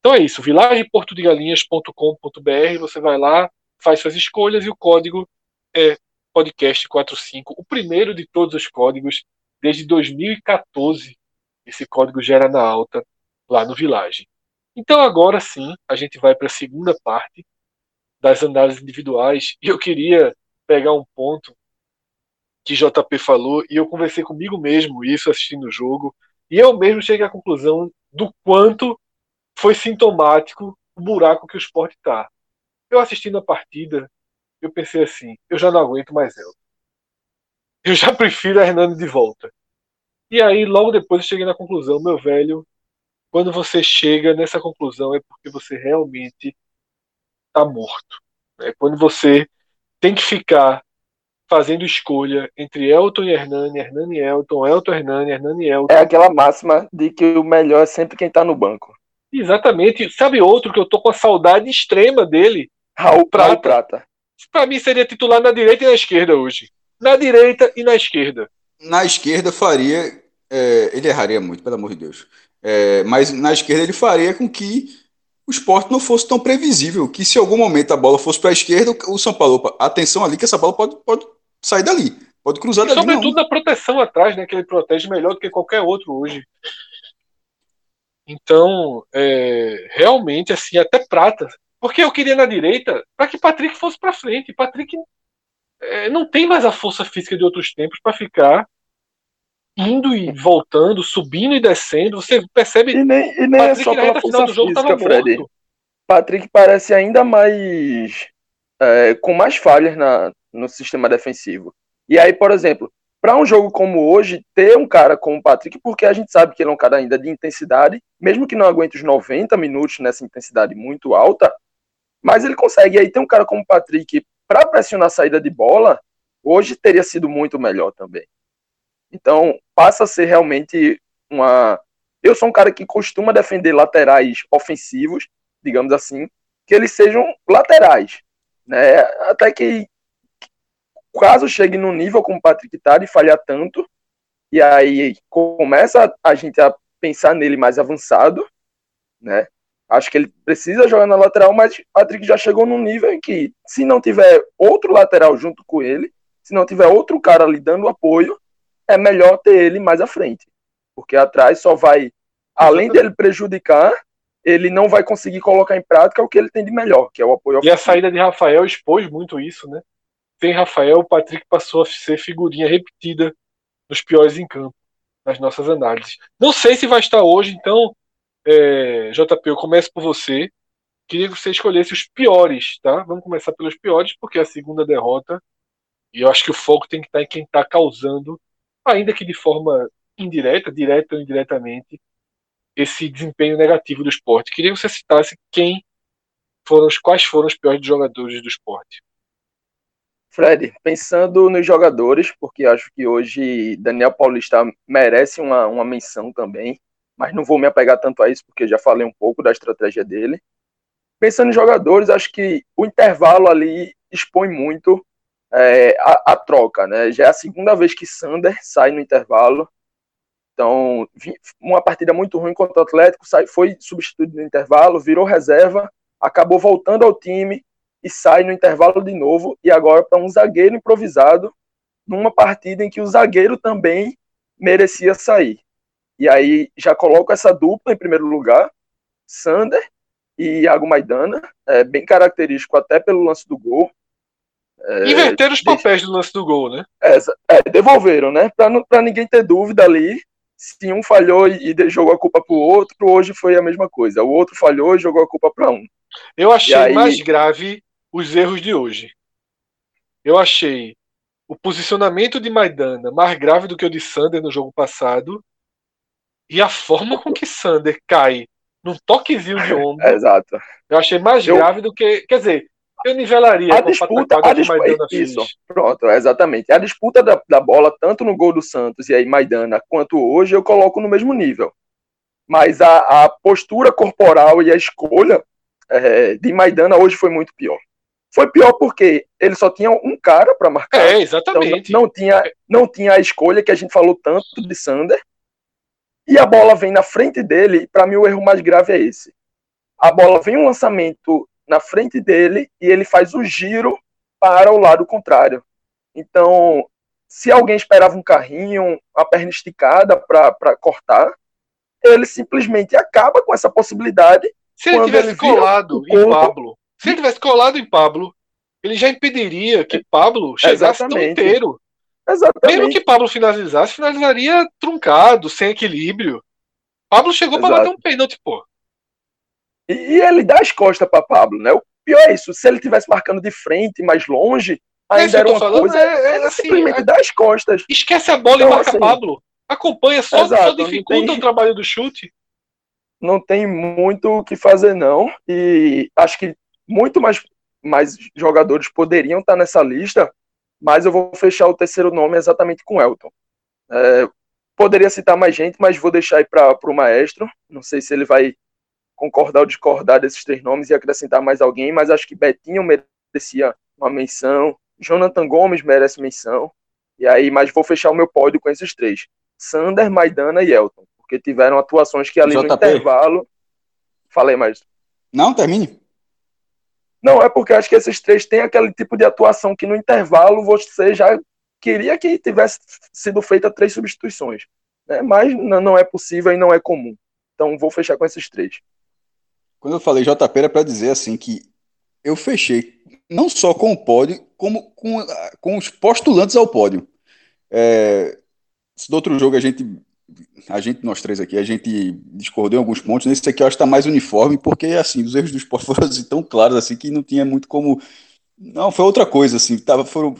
Então é isso, vilageportodegalinhas.com.br, você vai lá, faz suas escolhas e o código é podcast45, o primeiro de todos os códigos desde 2014. Esse código gera na alta lá no Village. Então agora sim, a gente vai para a segunda parte das análises individuais e eu queria pegar um ponto que JP falou, e eu conversei comigo mesmo isso assistindo o jogo, e eu mesmo cheguei à conclusão do quanto foi sintomático o buraco que o esporte está. Eu assistindo a partida, eu pensei assim, eu já não aguento mais ela. Eu já <laughs> prefiro a Hernani de volta. E aí, logo depois, eu cheguei na conclusão, meu velho, quando você chega nessa conclusão é porque você realmente está morto. É quando você tem que ficar fazendo escolha entre Elton e Hernani, Hernani e Elton, Elton e Hernani, Hernani e Elton. É aquela máxima de que o melhor é sempre quem tá no banco. Exatamente. Sabe outro que eu tô com a saudade extrema dele? Raul Prata. Raul Prata. Pra mim seria titular na direita e na esquerda hoje. Na direita e na esquerda. Na esquerda faria. É, ele erraria muito, pelo amor de Deus. É, mas na esquerda ele faria com que o esporte não fosse tão previsível, que se em algum momento a bola fosse para a esquerda, o São Paulo, atenção ali, que essa bola pode, pode sair dali. Pode cruzar e dali. Sobretudo não. na proteção atrás, né? Que ele protege melhor do que qualquer outro hoje. Então, é, realmente, assim, até prata. Porque eu queria na direita para que Patrick fosse para frente. Patrick é, não tem mais a força física de outros tempos para ficar indo e voltando, subindo e descendo. Você percebe. E nem, e nem é Patrick, é só pela força física, Fred. Patrick parece ainda mais. É, com mais falhas na, no sistema defensivo. E aí, por exemplo, para um jogo como hoje, ter um cara como o Patrick, porque a gente sabe que ele é um cara ainda de intensidade, mesmo que não aguente os 90 minutos nessa intensidade muito alta, mas ele consegue. E aí, ter um cara como o Patrick para pressionar a saída de bola, hoje teria sido muito melhor também. Então, passa a ser realmente uma. Eu sou um cara que costuma defender laterais ofensivos, digamos assim, que eles sejam laterais. Né? Até que caso chegue no nível como o Patrick tá de falhar tanto, e aí começa a gente a pensar nele mais avançado, né? Acho que ele precisa jogar na lateral, mas Patrick já chegou num nível em que, se não tiver outro lateral junto com ele, se não tiver outro cara ali dando apoio, é melhor ter ele mais à frente. Porque atrás só vai, além dele prejudicar, ele não vai conseguir colocar em prática o que ele tem de melhor, que é o apoio E a saída de Rafael expôs muito isso, né? Sem Rafael, o Patrick passou a ser figurinha repetida nos piores em campo, nas nossas análises. Não sei se vai estar hoje, então, é, JP, eu começo por você. Queria que você escolhesse os piores, tá? Vamos começar pelos piores, porque é a segunda derrota. E eu acho que o foco tem que estar em quem está causando, ainda que de forma indireta, direta ou indiretamente, esse desempenho negativo do esporte. Queria que você citasse quem foram quais foram os piores jogadores do esporte. Fred, pensando nos jogadores, porque acho que hoje Daniel Paulista merece uma, uma menção também, mas não vou me apegar tanto a isso, porque já falei um pouco da estratégia dele. pensando em jogadores, acho que o intervalo ali expõe muito é, a, a, troca, né? Já é a segunda vez que Sander sai no intervalo. Então, uma partida muito ruim contra o Atlético, sai, foi substituído no intervalo, virou reserva, acabou voltando ao time e sai no intervalo de novo. E agora para um zagueiro improvisado, numa partida em que o zagueiro também merecia sair. E aí já coloco essa dupla em primeiro lugar, Sander e Iago Maidana, é bem característico até pelo lance do gol. É, Inverteram os papéis do lance do gol, né? É, é devolveram, né? Para ninguém ter dúvida ali, se um falhou e, e jogou a culpa para o outro, hoje foi a mesma coisa. O outro falhou e jogou a culpa para um. Eu achei aí... mais grave os erros de hoje. Eu achei o posicionamento de Maidana mais grave do que o de Sander no jogo passado e a forma com que Sander cai num toquezinho de <laughs> ombro. Exato. Eu achei mais eu... grave do que. Quer dizer, eu nivelaria a disputa, a disputa isso, pronto, exatamente. A disputa da, da, bola, tanto no gol do Santos e aí Maidana, quanto hoje, eu coloco no mesmo nível. Mas a, a postura corporal e a escolha é, de Maidana hoje foi muito pior. Foi pior porque ele só tinha um cara para marcar. É, exatamente. Então, não, não, tinha, não tinha a escolha que a gente falou tanto de Sander. E a bola vem na frente dele, para mim o erro mais grave é esse. A bola vem um lançamento na frente dele e ele faz o giro para o lado contrário. Então, se alguém esperava um carrinho, a perna esticada para cortar, ele simplesmente acaba com essa possibilidade. Se ele tivesse ele colado em Pablo, se ele tivesse colado em Pablo, ele já impediria que Pablo chegasse Exatamente. tão inteiro. Exatamente. Mesmo que Pablo finalizasse, finalizaria truncado, sem equilíbrio. Pablo chegou para bater um pênalti, pô. E, e ele dá as costas para Pablo, né? O pior é isso. Se ele tivesse marcando de frente, mais longe, ainda era uma falando, coisa. É, é assim, simplesmente é, dá as costas. Esquece a bola então, e marca assim, Pablo. Acompanha, só, exato, só dificulta tem, o trabalho do chute. Não tem muito o que fazer, não. E acho que muito mais, mais jogadores poderiam estar nessa lista mas eu vou fechar o terceiro nome exatamente com Elton. É, poderia citar mais gente, mas vou deixar aí para o maestro. Não sei se ele vai concordar ou discordar desses três nomes e acrescentar mais alguém, mas acho que Betinho merecia uma menção, Jonathan Gomes merece menção, e aí, mas vou fechar o meu pódio com esses três: Sander, Maidana e Elton, porque tiveram atuações que ali JP. no intervalo. Falei, mais. Não, termine. Não, é porque acho que esses três têm aquele tipo de atuação que no intervalo você já queria que tivesse sido feita três substituições. Né? Mas não é possível e não é comum. Então vou fechar com esses três. Quando eu falei JP era para dizer assim que eu fechei não só com o pódio, como com, com os postulantes ao pódio. É, do outro jogo a gente a gente, nós três aqui, a gente discordou em alguns pontos. Nesse aqui eu acho que está mais uniforme, porque assim, os erros do esporte <laughs> foram assim, tão claros assim que não tinha muito como. Não, foi outra coisa, assim, tava, foram,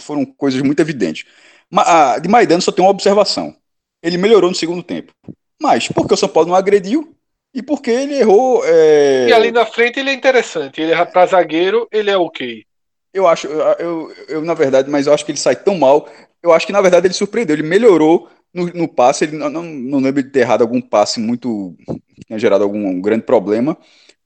foram coisas muito evidentes. A, de Maidano só tem uma observação. Ele melhorou no segundo tempo. Mas porque o São Paulo não agrediu e porque ele errou. É... E ali na frente ele é interessante. Ele é para zagueiro, ele é ok. Eu acho, eu, eu, na verdade, mas eu acho que ele sai tão mal. Eu acho que na verdade ele surpreendeu. Ele melhorou no, no passe, ele não, não, não lembro de ter errado algum passe muito. que tenha gerado algum grande problema.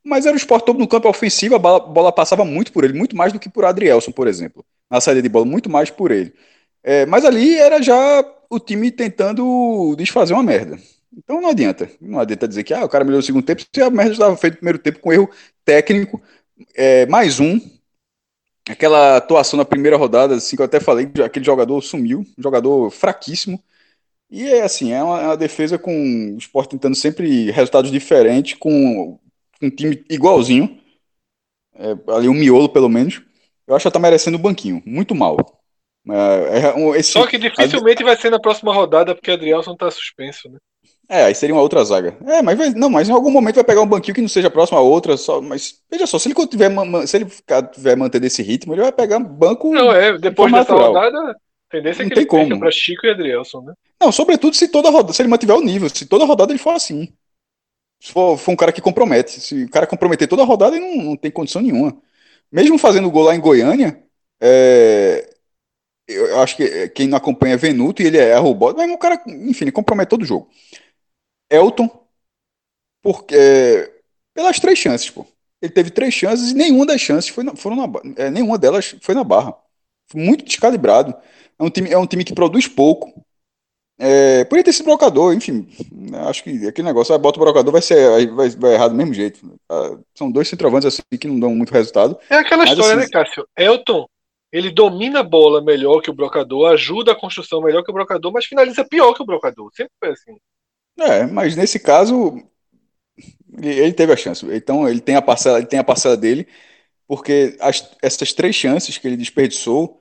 Mas era o esporte todo no campo ofensivo, a bola, bola, passava muito por ele, muito mais do que por Adrielson, por exemplo. Na saída de bola, muito mais por ele. É, mas ali era já o time tentando desfazer uma merda. Então não adianta. Não adianta dizer que ah, o cara melhorou o segundo tempo, se a merda estava feita no primeiro tempo com erro técnico. É, mais um. Aquela atuação na primeira rodada, assim que eu até falei, aquele jogador sumiu, um jogador fraquíssimo. E é assim, é uma, é uma, defesa com o esporte tentando sempre resultados diferentes, com um time igualzinho. É, ali um miolo, pelo menos. Eu acho que tá merecendo o banquinho. Muito mal. É, é esse, Só que dificilmente vai ser na próxima rodada, porque Adrielson tá suspenso, né? É, aí seria uma outra zaga. É, mas vai, não, mas em algum momento vai pegar um banquinho que não seja próximo a outra, só, mas veja só, se ele tiver, se ele ficar, tiver manter esse ritmo, ele vai pegar banco. Não, é, depois dessa natural. rodada, tendência é que não ele tem como. para Chico e Adrielson, né? Não, sobretudo se toda rodada, se ele mantiver o nível, se toda rodada ele for assim. Se for, for um cara que compromete. Se o cara comprometer toda a rodada, ele não, não tem condição nenhuma. Mesmo fazendo gol lá em Goiânia, é, eu acho que quem não acompanha é Venuto e ele é roubado, mas o cara, enfim, ele compromete todo o jogo. Elton, porque pelas três chances, pô. Ele teve três chances e nenhuma das chances foi na, foram na, é, nenhuma delas foi na barra. Foi muito descalibrado. É um time, é um time que produz pouco. É, poderia ter sido brocador, enfim. Acho que aquele negócio, ah, bota o brocador, vai ser vai, vai errar do mesmo jeito. Ah, são dois centroavantes assim que não dão muito resultado. É aquela mas, história, assim, né, Cássio? Elton, ele domina a bola melhor que o brocador, ajuda a construção melhor que o brocador, mas finaliza pior que o brocador. Sempre foi assim. É, mas nesse caso, ele teve a chance. Então ele tem a parcela, ele tem a parcela dele, porque as, essas três chances que ele desperdiçou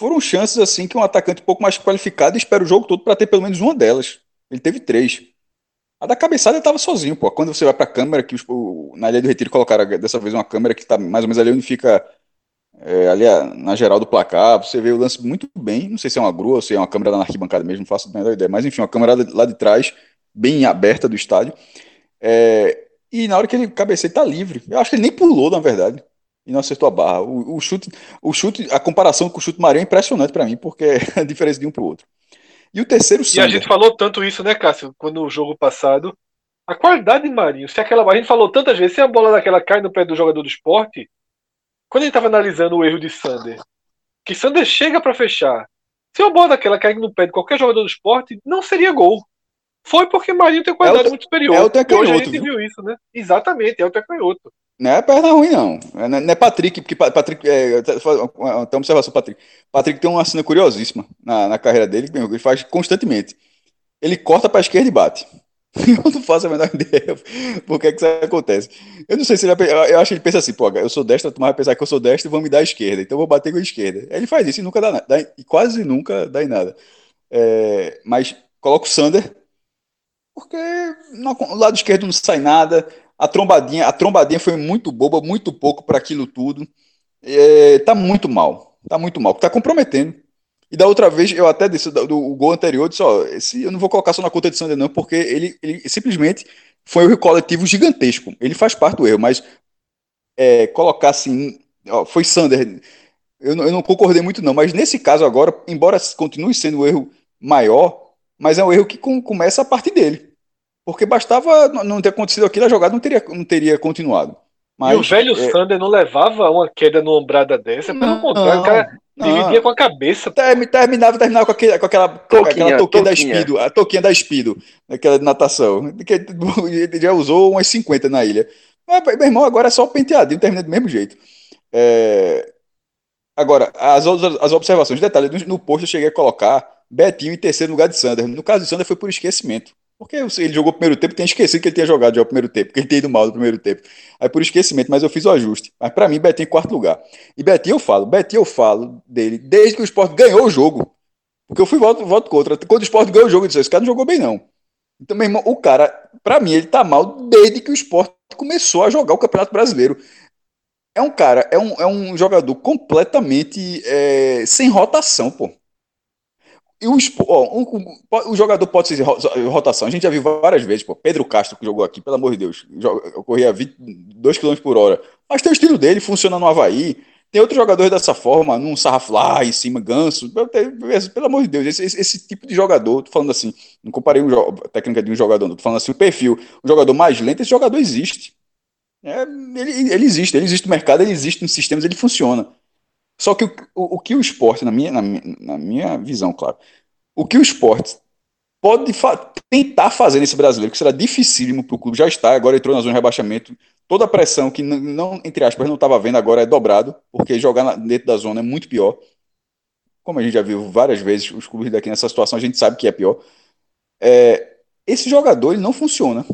foram chances assim que um atacante um pouco mais qualificado espera o jogo todo para ter pelo menos uma delas. Ele teve três. A da cabeçada estava sozinho, pô. Quando você vai para a câmera, que o, na Ilha do Retiro colocaram dessa vez uma câmera que está mais ou menos ali onde fica é, ali na geral do placar, você vê o lance muito bem. Não sei se é uma grua se é uma câmera na arquibancada mesmo, não faço a menor ideia. Mas enfim, uma câmera lá de trás, bem aberta do estádio. É, e na hora que ele cabeceia, ele tá livre. Eu acho que ele nem pulou, na verdade. E não acertou a barra. O, o chute, o chute, a comparação com o chute Marinho é impressionante para mim, porque <laughs> é a diferença de um pro outro. E o terceiro E a gente falou tanto isso, né, Cássio? Quando o jogo passado. A qualidade de Marinho, se aquela. A gente falou tantas vezes, se a bola daquela cai no pé do jogador do esporte, quando ele estava analisando o erro de Sander, que Sander chega para fechar, se a bola daquela cai no pé de qualquer jogador do esporte, não seria gol. Foi porque Marinho tem qualidade é muito superior. É o tecanhoto, hoje a gente viu isso, né? Exatamente, é o tecanhoto. Não é perna ruim, não. É, não é Patrick, porque Patrick. É, tem uma observação, Patrick. Patrick tem uma cena curiosíssima na, na carreira dele, que ele faz constantemente. Ele corta para a esquerda e bate. <laughs> Eu não faço a menor ideia por que, que isso acontece. Eu não sei se ele. Eu acho que ele pensa assim, pô, eu sou destro, tu vai pensar que eu sou destro e vão me dar a esquerda, então eu vou bater com a esquerda. Ele faz isso e nunca dá nada. E quase nunca dá em nada. É, mas coloca o Sander porque no lado esquerdo não sai nada. A trombadinha, a trombadinha foi muito boba, muito pouco para aquilo tudo. É, tá muito mal. Tá muito mal. Tá comprometendo. E da outra vez, eu até disse do, do gol anterior, disse, ó, esse eu não vou colocar só na conta de Sander, não, porque ele, ele simplesmente foi um erro coletivo gigantesco. Ele faz parte do erro, mas é, colocar assim, ó, foi Sander. Eu, eu não concordei muito, não, mas nesse caso agora, embora continue sendo um erro maior, mas é um erro que com, começa a partir dele. Porque bastava não ter acontecido aquilo, a jogada não teria, não teria continuado. Mas, e o velho é... Sander não levava uma queda no ombrada dessa, pelo não, contrário, o cara não. dividia com a cabeça. Terminava, terminava com, aquele, com aquela toquinha, aquela toquinha, da Speedo, a toquinha da Speedo, aquela de natação. Que ele <laughs> já usou umas 50 na ilha. Mas, meu irmão, agora é só o penteadinho, termina do mesmo jeito. É... Agora, as, as observações, detalhe, no, no post eu cheguei a colocar Betinho em terceiro lugar de Sander. No caso de Sander foi por esquecimento. Porque ele jogou o primeiro tempo, tinha esquecido que ele tinha jogado já o primeiro tempo, que ele tinha ido mal no primeiro tempo. Aí por esquecimento, mas eu fiz o ajuste. Mas para mim, Betinho em quarto lugar. E Betinho eu falo, Betinho eu falo dele desde que o Sport ganhou o jogo. Porque eu fui voto, voto contra. Quando o Sport ganhou o jogo, eu disse: esse cara não jogou bem, não. Então, meu irmão, o cara, para mim, ele tá mal desde que o Sport começou a jogar o Campeonato Brasileiro. É um cara, é um, é um jogador completamente é, sem rotação, pô. E o, ó, um, o jogador pode ser rotação. A gente já viu várias vezes, pô. Pedro Castro, que jogou aqui, pelo amor de Deus, corria 22 km por hora. Mas tem o estilo dele, funciona no Havaí. Tem outros jogadores dessa forma, num sarraflá em cima, ganso. Pelo amor de Deus, esse, esse, esse tipo de jogador, tô falando assim, não comparei um, a técnica de um jogador, tô falando assim, o perfil, o jogador mais lento, esse jogador existe. É, ele, ele existe, ele existe no mercado, ele existe nos sistemas, ele funciona. Só que o, o, o que o esporte, na minha, na, na minha visão, claro, o que o esporte pode fa tentar fazer nesse brasileiro, que será dificílimo para o clube, já está, agora entrou na zona de rebaixamento, toda a pressão que não, entre aspas, não estava vendo agora é dobrado, porque jogar na, dentro da zona é muito pior. Como a gente já viu várias vezes, os clubes daqui nessa situação, a gente sabe que é pior. É, esse jogador ele não funciona.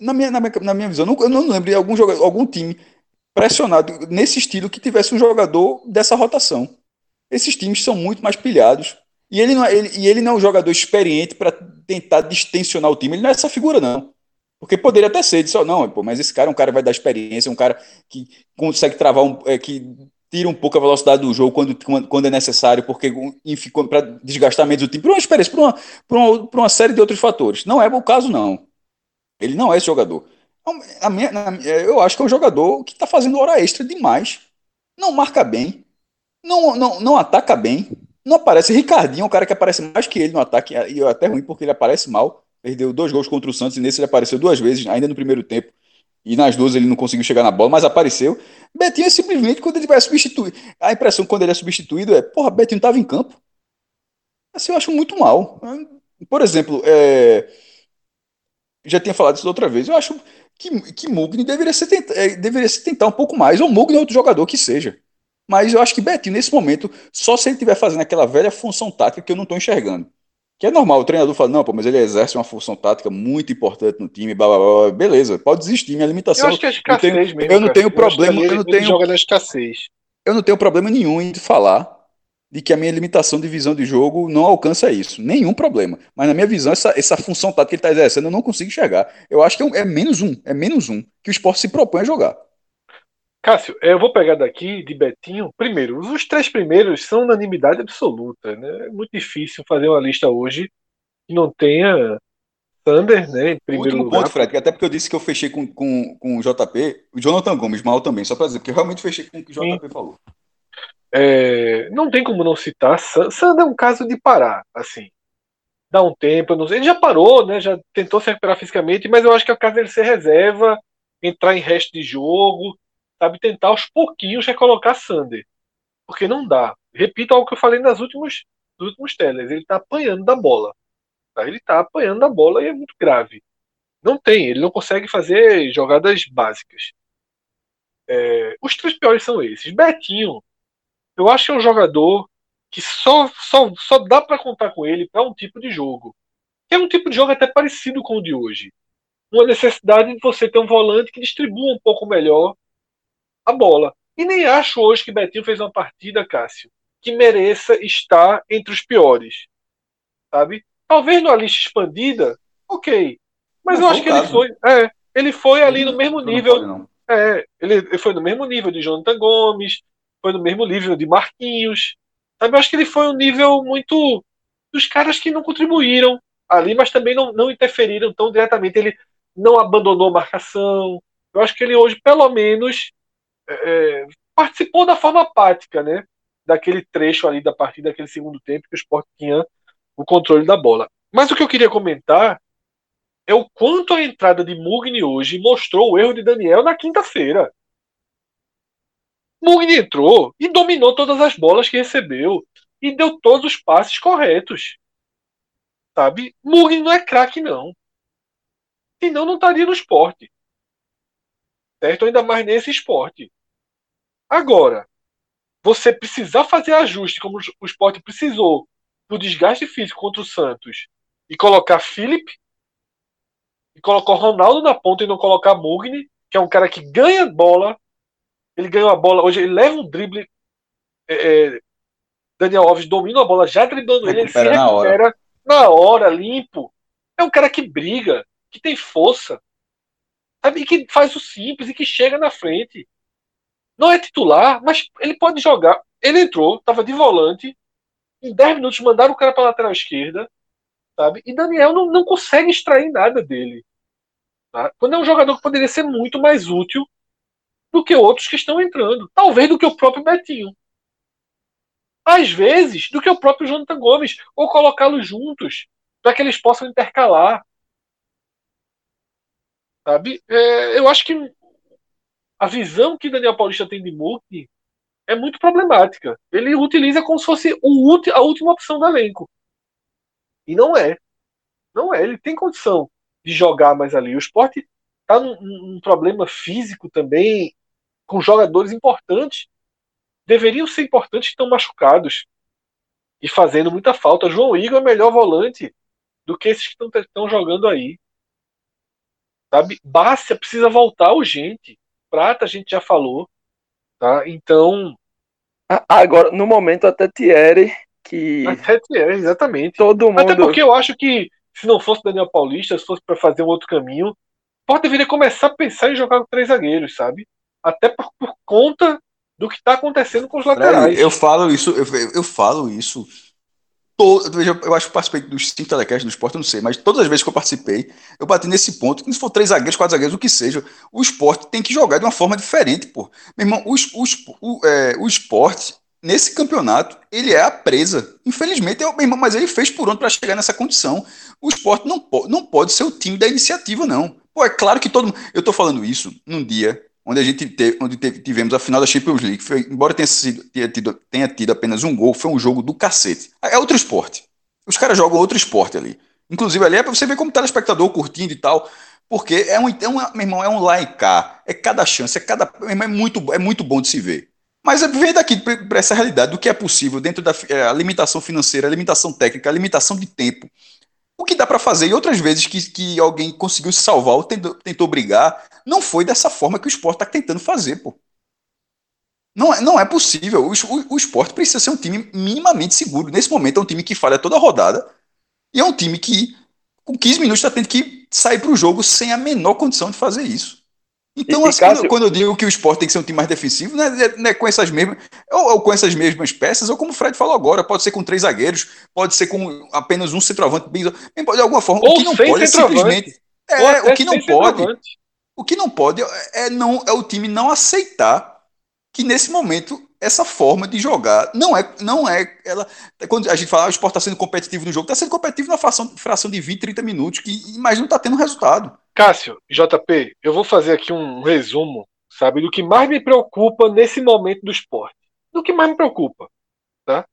Na minha, na minha, na minha visão, eu não lembro de algum, jogador, algum time pressionado nesse estilo que tivesse um jogador dessa rotação. Esses times são muito mais pilhados. E ele não é, ele, e ele não é um jogador experiente para tentar distensionar o time. Ele não é essa figura, não. Porque poderia até ser, disse, oh, não, pô, mas esse cara é um cara que vai dar experiência, um cara que consegue travar, um, é, que tira um pouco a velocidade do jogo quando, quando é necessário, porque para desgastar menos o time, por uma experiência, uma, uma, uma série de outros fatores. Não é o caso, não. Ele não é esse jogador. A minha, eu acho que é um jogador que está fazendo hora extra demais. Não marca bem. Não, não, não ataca bem. Não aparece. Ricardinho é um cara que aparece mais que ele no ataque. E é até ruim porque ele aparece mal. Perdeu dois gols contra o Santos e nesse ele apareceu duas vezes, ainda no primeiro tempo. e nas duas ele não conseguiu chegar na bola, mas apareceu. Betinho é simplesmente quando ele vai substituir. A impressão quando ele é substituído é, porra, Betinho estava em campo. Assim, eu acho muito mal. Por exemplo, é... já tinha falado isso outra vez, eu acho que, que Mugni deveria se, tentar, é, deveria se tentar um pouco mais, ou Mugni é outro jogador que seja. Mas eu acho que Betinho, nesse momento, só se ele estiver fazendo aquela velha função tática que eu não estou enxergando. Que é normal, o treinador fala, não, pô, mas ele exerce uma função tática muito importante no time, blá, blá, blá, beleza, pode desistir, minha limitação. Eu acho que é escassez eu tenho, mesmo. Eu não tenho problema, eu não tenho. Joga na escassez. Eu não tenho problema nenhum em falar de que a minha limitação de visão de jogo não alcança isso. Nenhum problema. Mas na minha visão, essa, essa função tática que ele está exercendo, eu não consigo enxergar. Eu acho que é, é, menos um, é menos um que o esporte se propõe a jogar. Cássio, eu vou pegar daqui de Betinho. Primeiro, os três primeiros são unanimidade absoluta. Né? É muito difícil fazer uma lista hoje que não tenha Thunder, né? Em primeiro Último lugar. ponto, Fred, até porque eu disse que eu fechei com, com, com o JP, o Jonathan Gomes, mal também, só para dizer, porque eu realmente fechei com o que o JP Sim. falou. É, não tem como não citar. Sander é um caso de parar, assim. Dá um tempo, não sei. Ele já parou, né? Já tentou se recuperar fisicamente, mas eu acho que é o caso dele ser reserva, entrar em resto de jogo, sabe? Tentar aos pouquinhos recolocar Sander. Porque não dá. Repito algo que eu falei nas últimas, nos últimos teles. Ele tá apanhando da bola. Tá? Ele está apanhando a bola e é muito grave. Não tem, ele não consegue fazer jogadas básicas. É, os três piores são esses. Betinho, eu acho que é um jogador que só, só, só dá para contar com ele para um tipo de jogo. Que é um tipo de jogo até parecido com o de hoje. Uma necessidade de você ter um volante que distribua um pouco melhor a bola. E nem acho hoje que Betinho fez uma partida, Cássio, que mereça estar entre os piores. Sabe? Talvez numa lista expandida, ok. Mas não eu acho que caso. ele foi. É, ele foi ali no mesmo nível. Não é, ele, ele foi no mesmo nível de Jonathan Gomes, foi no mesmo nível de Marquinhos. Sabe? Eu acho que ele foi um nível muito dos caras que não contribuíram ali, mas também não, não interferiram tão diretamente. Ele não abandonou a marcação. Eu acho que ele hoje, pelo menos, é, é participou da forma apática, né? Daquele trecho ali da partida, daquele segundo tempo que o Sport tinha o controle da bola. Mas o que eu queria comentar é o quanto a entrada de Mugni hoje mostrou o erro de Daniel na quinta-feira. Mugni entrou e dominou todas as bolas que recebeu e deu todos os passes corretos. Sabe? Mugni não é craque, não. Senão não estaria no esporte. Certo? Ainda mais nesse esporte. Agora, você precisar fazer ajuste como o esporte precisou do desgaste físico contra o Santos e colocar Felipe e colocar Ronaldo na ponta e não colocar Mugni, que é um cara que ganha bola, ele ganhou a bola, hoje ele leva um drible, é, é, Daniel Alves domina a bola já driblando ele, ele se recupera na hora. na hora, limpo. É um cara que briga, que tem força, sabe? E que faz o simples e que chega na frente. Não é titular, mas ele pode jogar. Ele entrou, estava de volante, em 10 minutos mandaram o cara para lateral esquerda, sabe? E Daniel não, não consegue extrair nada dele. Tá? Quando é um jogador que poderia ser muito mais útil do que outros que estão entrando. Talvez do que o próprio Betinho. Às vezes, do que o próprio Jonathan Gomes. Ou colocá-los juntos, para que eles possam intercalar. Sabe? É, eu acho que a visão que Daniel Paulista tem de Murphy é muito problemática. Ele utiliza como se fosse o, a última opção do elenco. E não é. Não é. Ele tem condição de jogar mais ali. O esporte está num, num problema físico também, com jogadores importantes. Deveriam ser importantes estão machucados e fazendo muita falta. João Igor é melhor volante do que esses que estão jogando aí. Sabe? Bárcia precisa voltar urgente. Prata a gente já falou. Tá? Então, Agora, no momento, até Thierry, que. Até Thierry, exatamente. Todo mundo. Até porque eu acho que se não fosse Daniel Paulista, se fosse para fazer um outro caminho, pode deveria começar a pensar em jogar com três zagueiros, sabe? Até por, por conta do que está acontecendo com os laterais. Eu falo isso, eu, eu falo isso todo, eu acho que participei dos cinco telecasts do esporte, eu não sei, mas todas as vezes que eu participei, eu bati nesse ponto, que se for três zagueiros, quatro zagueiros, o que seja, o esporte tem que jogar de uma forma diferente, pô. Meu irmão, o, o, o, é, o esporte, nesse campeonato, ele é a presa. Infelizmente, é meu irmão, mas ele fez por onde para chegar nessa condição. O esporte não, po não pode ser o time da iniciativa, não. Pô, é claro que todo mundo. Eu tô falando isso num dia onde a gente teve, onde teve, tivemos a final da Champions League. Foi, embora tenha, sido, tenha, tido, tenha tido apenas um gol, foi um jogo do cacete. É outro esporte. Os caras jogam outro esporte ali. Inclusive ali é pra você ver como telespectador curtindo e tal. Porque é um, é um, meu irmão, é um cá. É cada chance, é cada. Irmão, é, muito, é muito bom de se ver. Mas vem daqui para essa realidade do que é possível dentro da é, limitação financeira, a limitação técnica, a limitação de tempo. O que dá para fazer, e outras vezes que, que alguém conseguiu se salvar ou tentou, tentou brigar, não foi dessa forma que o esporte está tentando fazer, pô. Não é, não é possível. O, o, o esporte precisa ser um time minimamente seguro. Nesse momento é um time que falha toda a rodada e é um time que, com 15 minutos, está tendo que sair para o jogo sem a menor condição de fazer isso. Então, assim, Cássio... quando eu digo que o esporte tem que ser um time mais defensivo, não é, não é com essas mesmas, ou, ou, com essas mesmas peças, ou como o Fred falou agora, pode ser com três zagueiros, pode ser com apenas um centroavante, bem, de alguma forma, ou o que não pode é simplesmente. É, o que não pode. O que não pode é, não, é o time não aceitar que nesse momento essa forma de jogar não é não é ela quando a gente fala ah, o esporte está sendo competitivo no jogo está sendo competitivo na fração, fração de 20 30 minutos que mas não está tendo resultado Cássio JP eu vou fazer aqui um resumo sabe do que mais me preocupa nesse momento do esporte do que mais me preocupa tá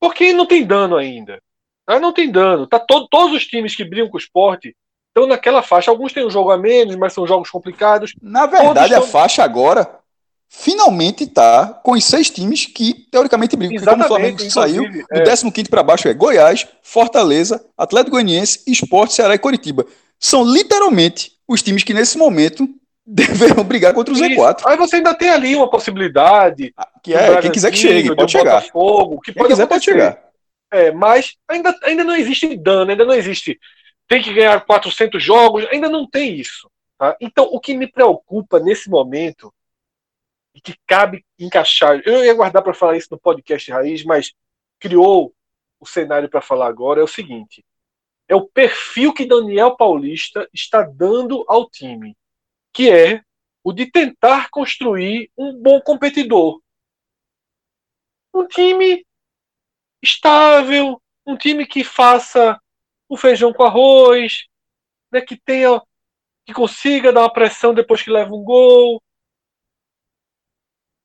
porque não tem dano ainda tá? não tem dano tá todo, todos os times que brigam com o esporte estão naquela faixa alguns têm um jogo a menos mas são jogos complicados na verdade a faixa agora finalmente está com os seis times que teoricamente brigam. Porque como o Flamengo saiu, é. do 15 para baixo é Goiás, Fortaleza, Atlético Goianiense, Esporte, Ceará e Coritiba. São literalmente os times que nesse momento <laughs> deverão brigar contra o Z4. Aí você ainda tem ali uma possibilidade. Ah, que é, quem quiser que chegue, pode chegar. Botafogo, que quem pode quiser acontecer. pode chegar. É, mas ainda, ainda não existe dano, ainda não existe. Tem que ganhar 400 jogos, ainda não tem isso. Tá? Então, o que me preocupa nesse momento e que cabe encaixar. Eu ia guardar para falar isso no podcast Raiz, mas criou o cenário para falar agora. É o seguinte: é o perfil que Daniel Paulista está dando ao time, que é o de tentar construir um bom competidor. Um time estável, um time que faça um feijão com arroz, né, que tenha que consiga dar uma pressão depois que leva um gol,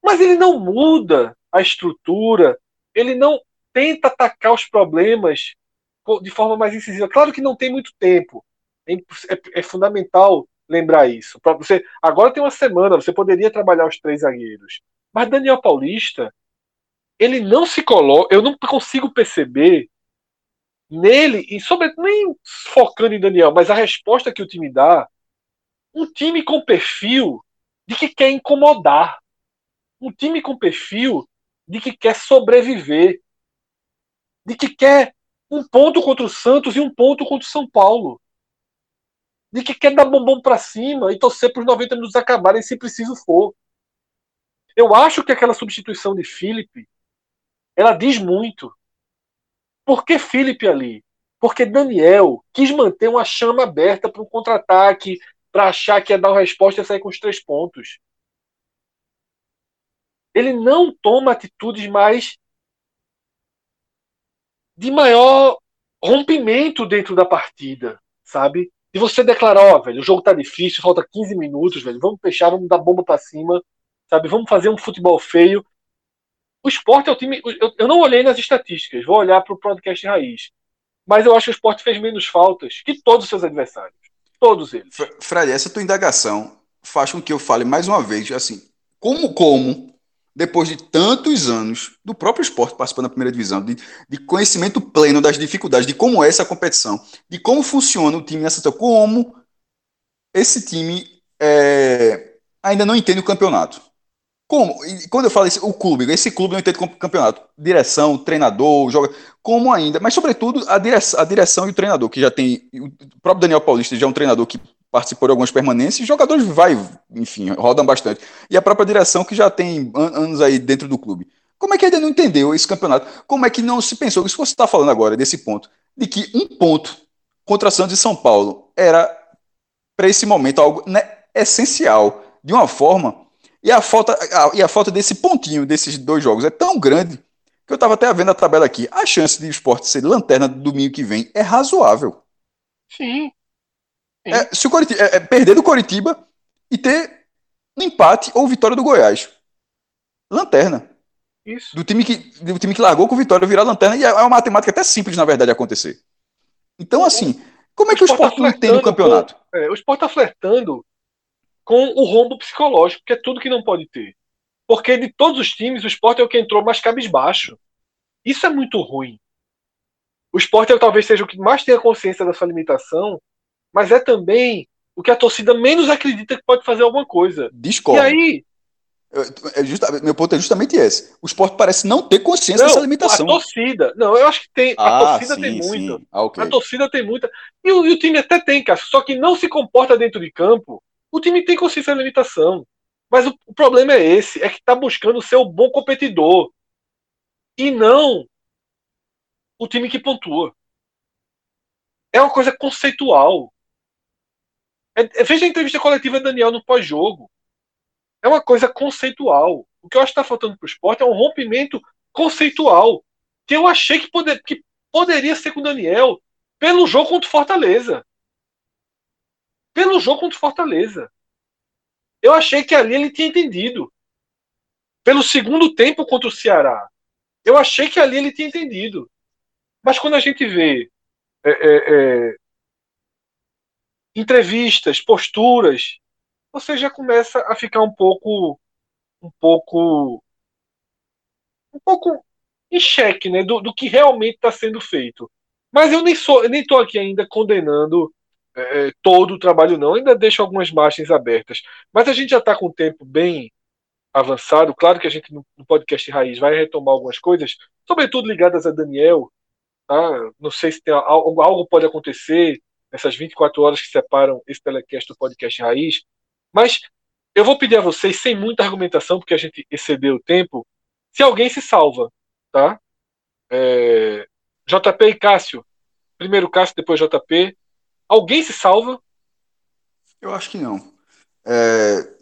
mas ele não muda a estrutura, ele não tenta atacar os problemas de forma mais incisiva. Claro que não tem muito tempo. É, é, é fundamental lembrar isso. Para você, agora tem uma semana, você poderia trabalhar os três zagueiros. Mas Daniel Paulista, ele não se coloca, eu não consigo perceber nele e sobre nem focando em Daniel, mas a resposta que o time dá, um time com perfil de que quer incomodar um time com perfil de que quer sobreviver, de que quer um ponto contra o Santos e um ponto contra o São Paulo, de que quer dar bombom para cima e torcer para os 90 minutos acabarem se preciso for. Eu acho que aquela substituição de Felipe, ela diz muito. Por que Felipe ali? Porque Daniel quis manter uma chama aberta para um contra-ataque, para achar que ia dar uma resposta e sair com os três pontos ele não toma atitudes mais de maior rompimento dentro da partida, sabe? De você declarar, ó, oh, velho, o jogo tá difícil, falta 15 minutos, velho, vamos fechar, vamos dar bomba para cima, sabe? Vamos fazer um futebol feio. O esporte é o time. Eu, eu não olhei nas estatísticas, vou olhar para o podcast raiz. Mas eu acho que o esporte fez menos faltas que todos os seus adversários. Todos eles. Fred, essa tua indagação faz com que eu fale mais uma vez, assim, como, como depois de tantos anos do próprio esporte participando da primeira divisão, de, de, conhecimento pleno das dificuldades, de como é essa competição, de como funciona o time nessa como esse time é, ainda não entende o campeonato. Como? E quando eu falo isso, o clube, esse clube não entende o campeonato. Direção, treinador, joga. Como ainda, mas sobretudo a direção, a direção e o treinador, que já tem. O próprio Daniel Paulista já é um treinador que participou de algumas permanências, jogadores vai, enfim, rodam bastante. E a própria direção que já tem an anos aí dentro do clube. Como é que ainda não entendeu esse campeonato? Como é que não se pensou, isso que você está falando agora, desse ponto, de que um ponto contra Santos e São Paulo era, para esse momento, algo né, essencial, de uma forma, e a, falta, a, e a falta desse pontinho desses dois jogos é tão grande que eu estava até vendo a tabela aqui. A chance de o esporte ser lanterna do domingo que vem é razoável. Sim, É, se o Coritiba, é, é perder do Coritiba e ter um empate ou vitória do Goiás. Lanterna. Isso. Do time que, do time que largou com vitória virar lanterna. E é uma matemática até simples, na verdade, acontecer. Então, assim, como é que o esporte tá não tem no campeonato? Com, é, o esporte está flertando com o rombo psicológico, que é tudo que não pode ter. Porque de todos os times, o esporte é o que entrou mais cabisbaixo. Isso é muito ruim. O esporte é, talvez seja o que mais tenha consciência da sua limitação, mas é também o que a torcida menos acredita que pode fazer alguma coisa. Discordo. E aí. É justa, meu ponto é justamente esse. O esporte parece não ter consciência não, dessa limitação. A torcida. Não, eu acho que tem. Ah, a torcida sim, tem muita. Ah, okay. A torcida tem muita. E o, e o time até tem, cara. Só que não se comporta dentro de campo. O time tem consciência da limitação. Mas o, o problema é esse: é que está buscando ser o bom competidor. E não o time que pontua. É uma coisa conceitual. É, é, veja a entrevista coletiva de Daniel no pós-jogo. É uma coisa conceitual. O que eu acho que está faltando para o esporte é um rompimento conceitual. Que eu achei que, poder, que poderia ser com o Daniel pelo jogo contra o Fortaleza. Pelo jogo contra o Fortaleza. Eu achei que ali ele tinha entendido. Pelo segundo tempo contra o Ceará. Eu achei que ali ele tinha entendido. Mas quando a gente vê é, é, é, entrevistas, posturas, você já começa a ficar um pouco, um pouco, um pouco em xeque, né, do, do que realmente está sendo feito. Mas eu nem sou, eu nem estou aqui ainda condenando é, todo o trabalho, não. Ainda deixo algumas margens abertas. Mas a gente já está com o tempo bem avançado. Claro que a gente no podcast Raiz vai retomar algumas coisas, sobretudo ligadas a Daniel, Tá? Não sei se tem algo, algo pode acontecer nessas 24 horas que separam esse telecast do podcast Raiz, mas eu vou pedir a vocês, sem muita argumentação, porque a gente excedeu o tempo, se alguém se salva, tá? É, JP e Cássio. Primeiro Cássio, depois JP. Alguém se salva? Eu acho que não. É,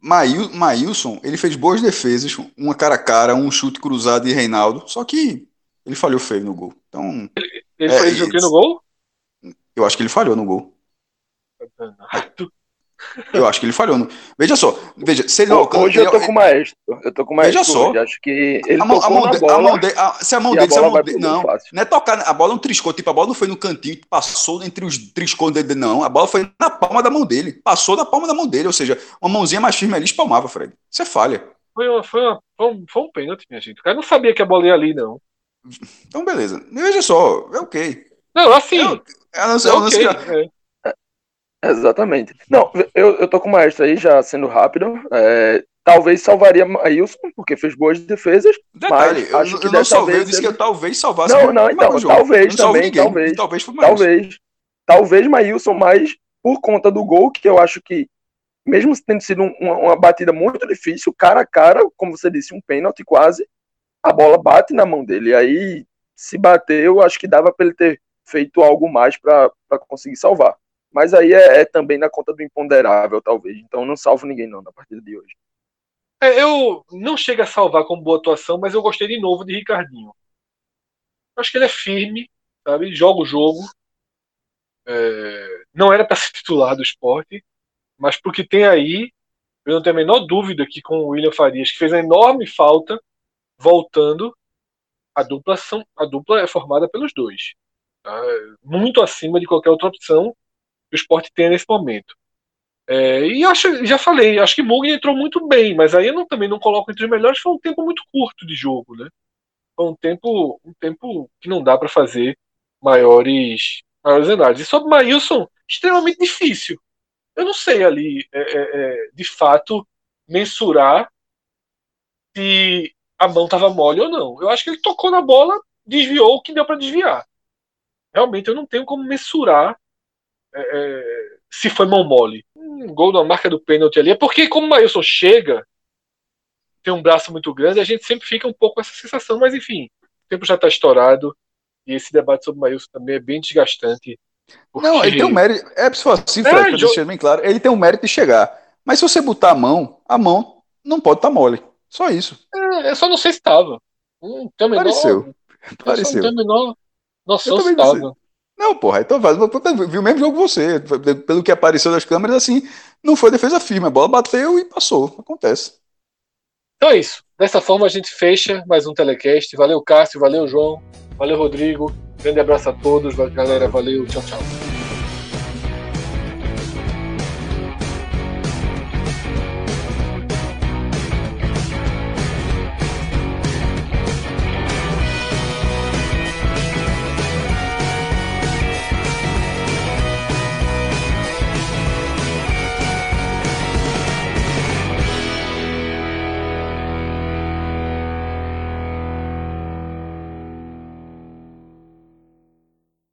Mail, Mailson, ele fez boas defesas, uma cara a cara, um chute cruzado de Reinaldo, só que ele falhou feio no gol. Então. Ele, ele é, fez o que no gol? Eu acho que ele falhou no gol. Eu acho que ele falhou. No... Veja só, veja, se ele Hoje eu tô com o maestro. Eu tô com o maestro. Veja só. Hoje. Acho que ele a mão, a mão, de, bola, a mão de, a, se a mão dele, a se a mão dele, não, não é tocar, a bola não triscou, tipo, a bola não foi no cantinho, passou entre os triscos dele, não. A bola foi na palma da mão dele, passou na palma da mão dele, ou seja, uma mãozinha mais firme ali espalmava, Fred. Isso é falha. Foi, uma, foi, uma, foi, um, foi um pênalti, minha gente. O cara não sabia que a bola ia ali, não. Então, beleza. Veja só, é ok. Não, assim. É, é, não, é okay, é. Exatamente. Não, eu, eu tô com o maestro aí, já sendo rápido. É, talvez salvaria Maílson, porque fez boas defesas. Detalhe, mas eu, acho que eu não salvei, eu disse que eu talvez salvasse. Não, não, então, talvez também, ninguém, talvez. Talvez foi Talvez. Talvez Maílson, mas por conta do gol, que eu acho que, mesmo tendo sido um, uma, uma, batida muito difícil, cara a cara, como você disse, um pênalti quase, a bola bate na mão dele. E aí, se bater, eu acho que dava para ele ter feito algo mais para conseguir salvar. Mas aí é, é, também na conta do imponderável, talvez. Então não salvo ninguém não na partida de hoje. É, eu não chego a salvar como boa atuação, mas eu gostei de novo de Ricardinho. Acho que ele é firme, sabe? Joga o jogo. É, não era para ser titular do esporte, mas porque tem aí, eu não tenho a menor dúvida que com o William Farias, que fez uma enorme falta, voltando, a dupla, são, a dupla é formada pelos dois. Tá? Muito acima de qualquer outra opção que o esporte tem nesse momento. É, e acho, já falei, acho que Mugni entrou muito bem, mas aí eu não, também não coloco entre os melhores, foi um tempo muito curto de jogo, né? Foi um tempo, um tempo que não dá para fazer maiores, maiores análises. E sobre Maílson, extremamente difícil. Eu não sei ali, é, é, é de fato, mensurar se a mão estava mole ou não. Eu acho que ele tocou na bola, desviou o que deu para desviar. Realmente eu não tenho como mensurar é, é, se foi mão mole. Um gol na marca do pênalti ali. É porque, como o Maílson chega, tem um braço muito grande, a gente sempre fica um pouco com essa sensação. Mas, enfim, o tempo já está estourado. E esse debate sobre o Maílson também é bem desgastante. Porque... Não, ele tem um mérito. É, assim, Fred, é, pra deixar bem claro, ele tem um mérito de chegar. Mas se você botar a mão, a mão não pode estar tá mole. Só isso. É, eu só não sei se estava. Hum, Pareceu. Pareceu. Não tem a menor noção se estava. Não, porra, então viu o mesmo jogo que você. Pelo que apareceu das câmeras, assim, não foi defesa firme. A bola bateu e passou. Acontece. Então é isso. Dessa forma a gente fecha mais um telecast. Valeu, Cássio. Valeu, João. Valeu, Rodrigo. Grande abraço a todos. Galera, valeu. Tchau, tchau.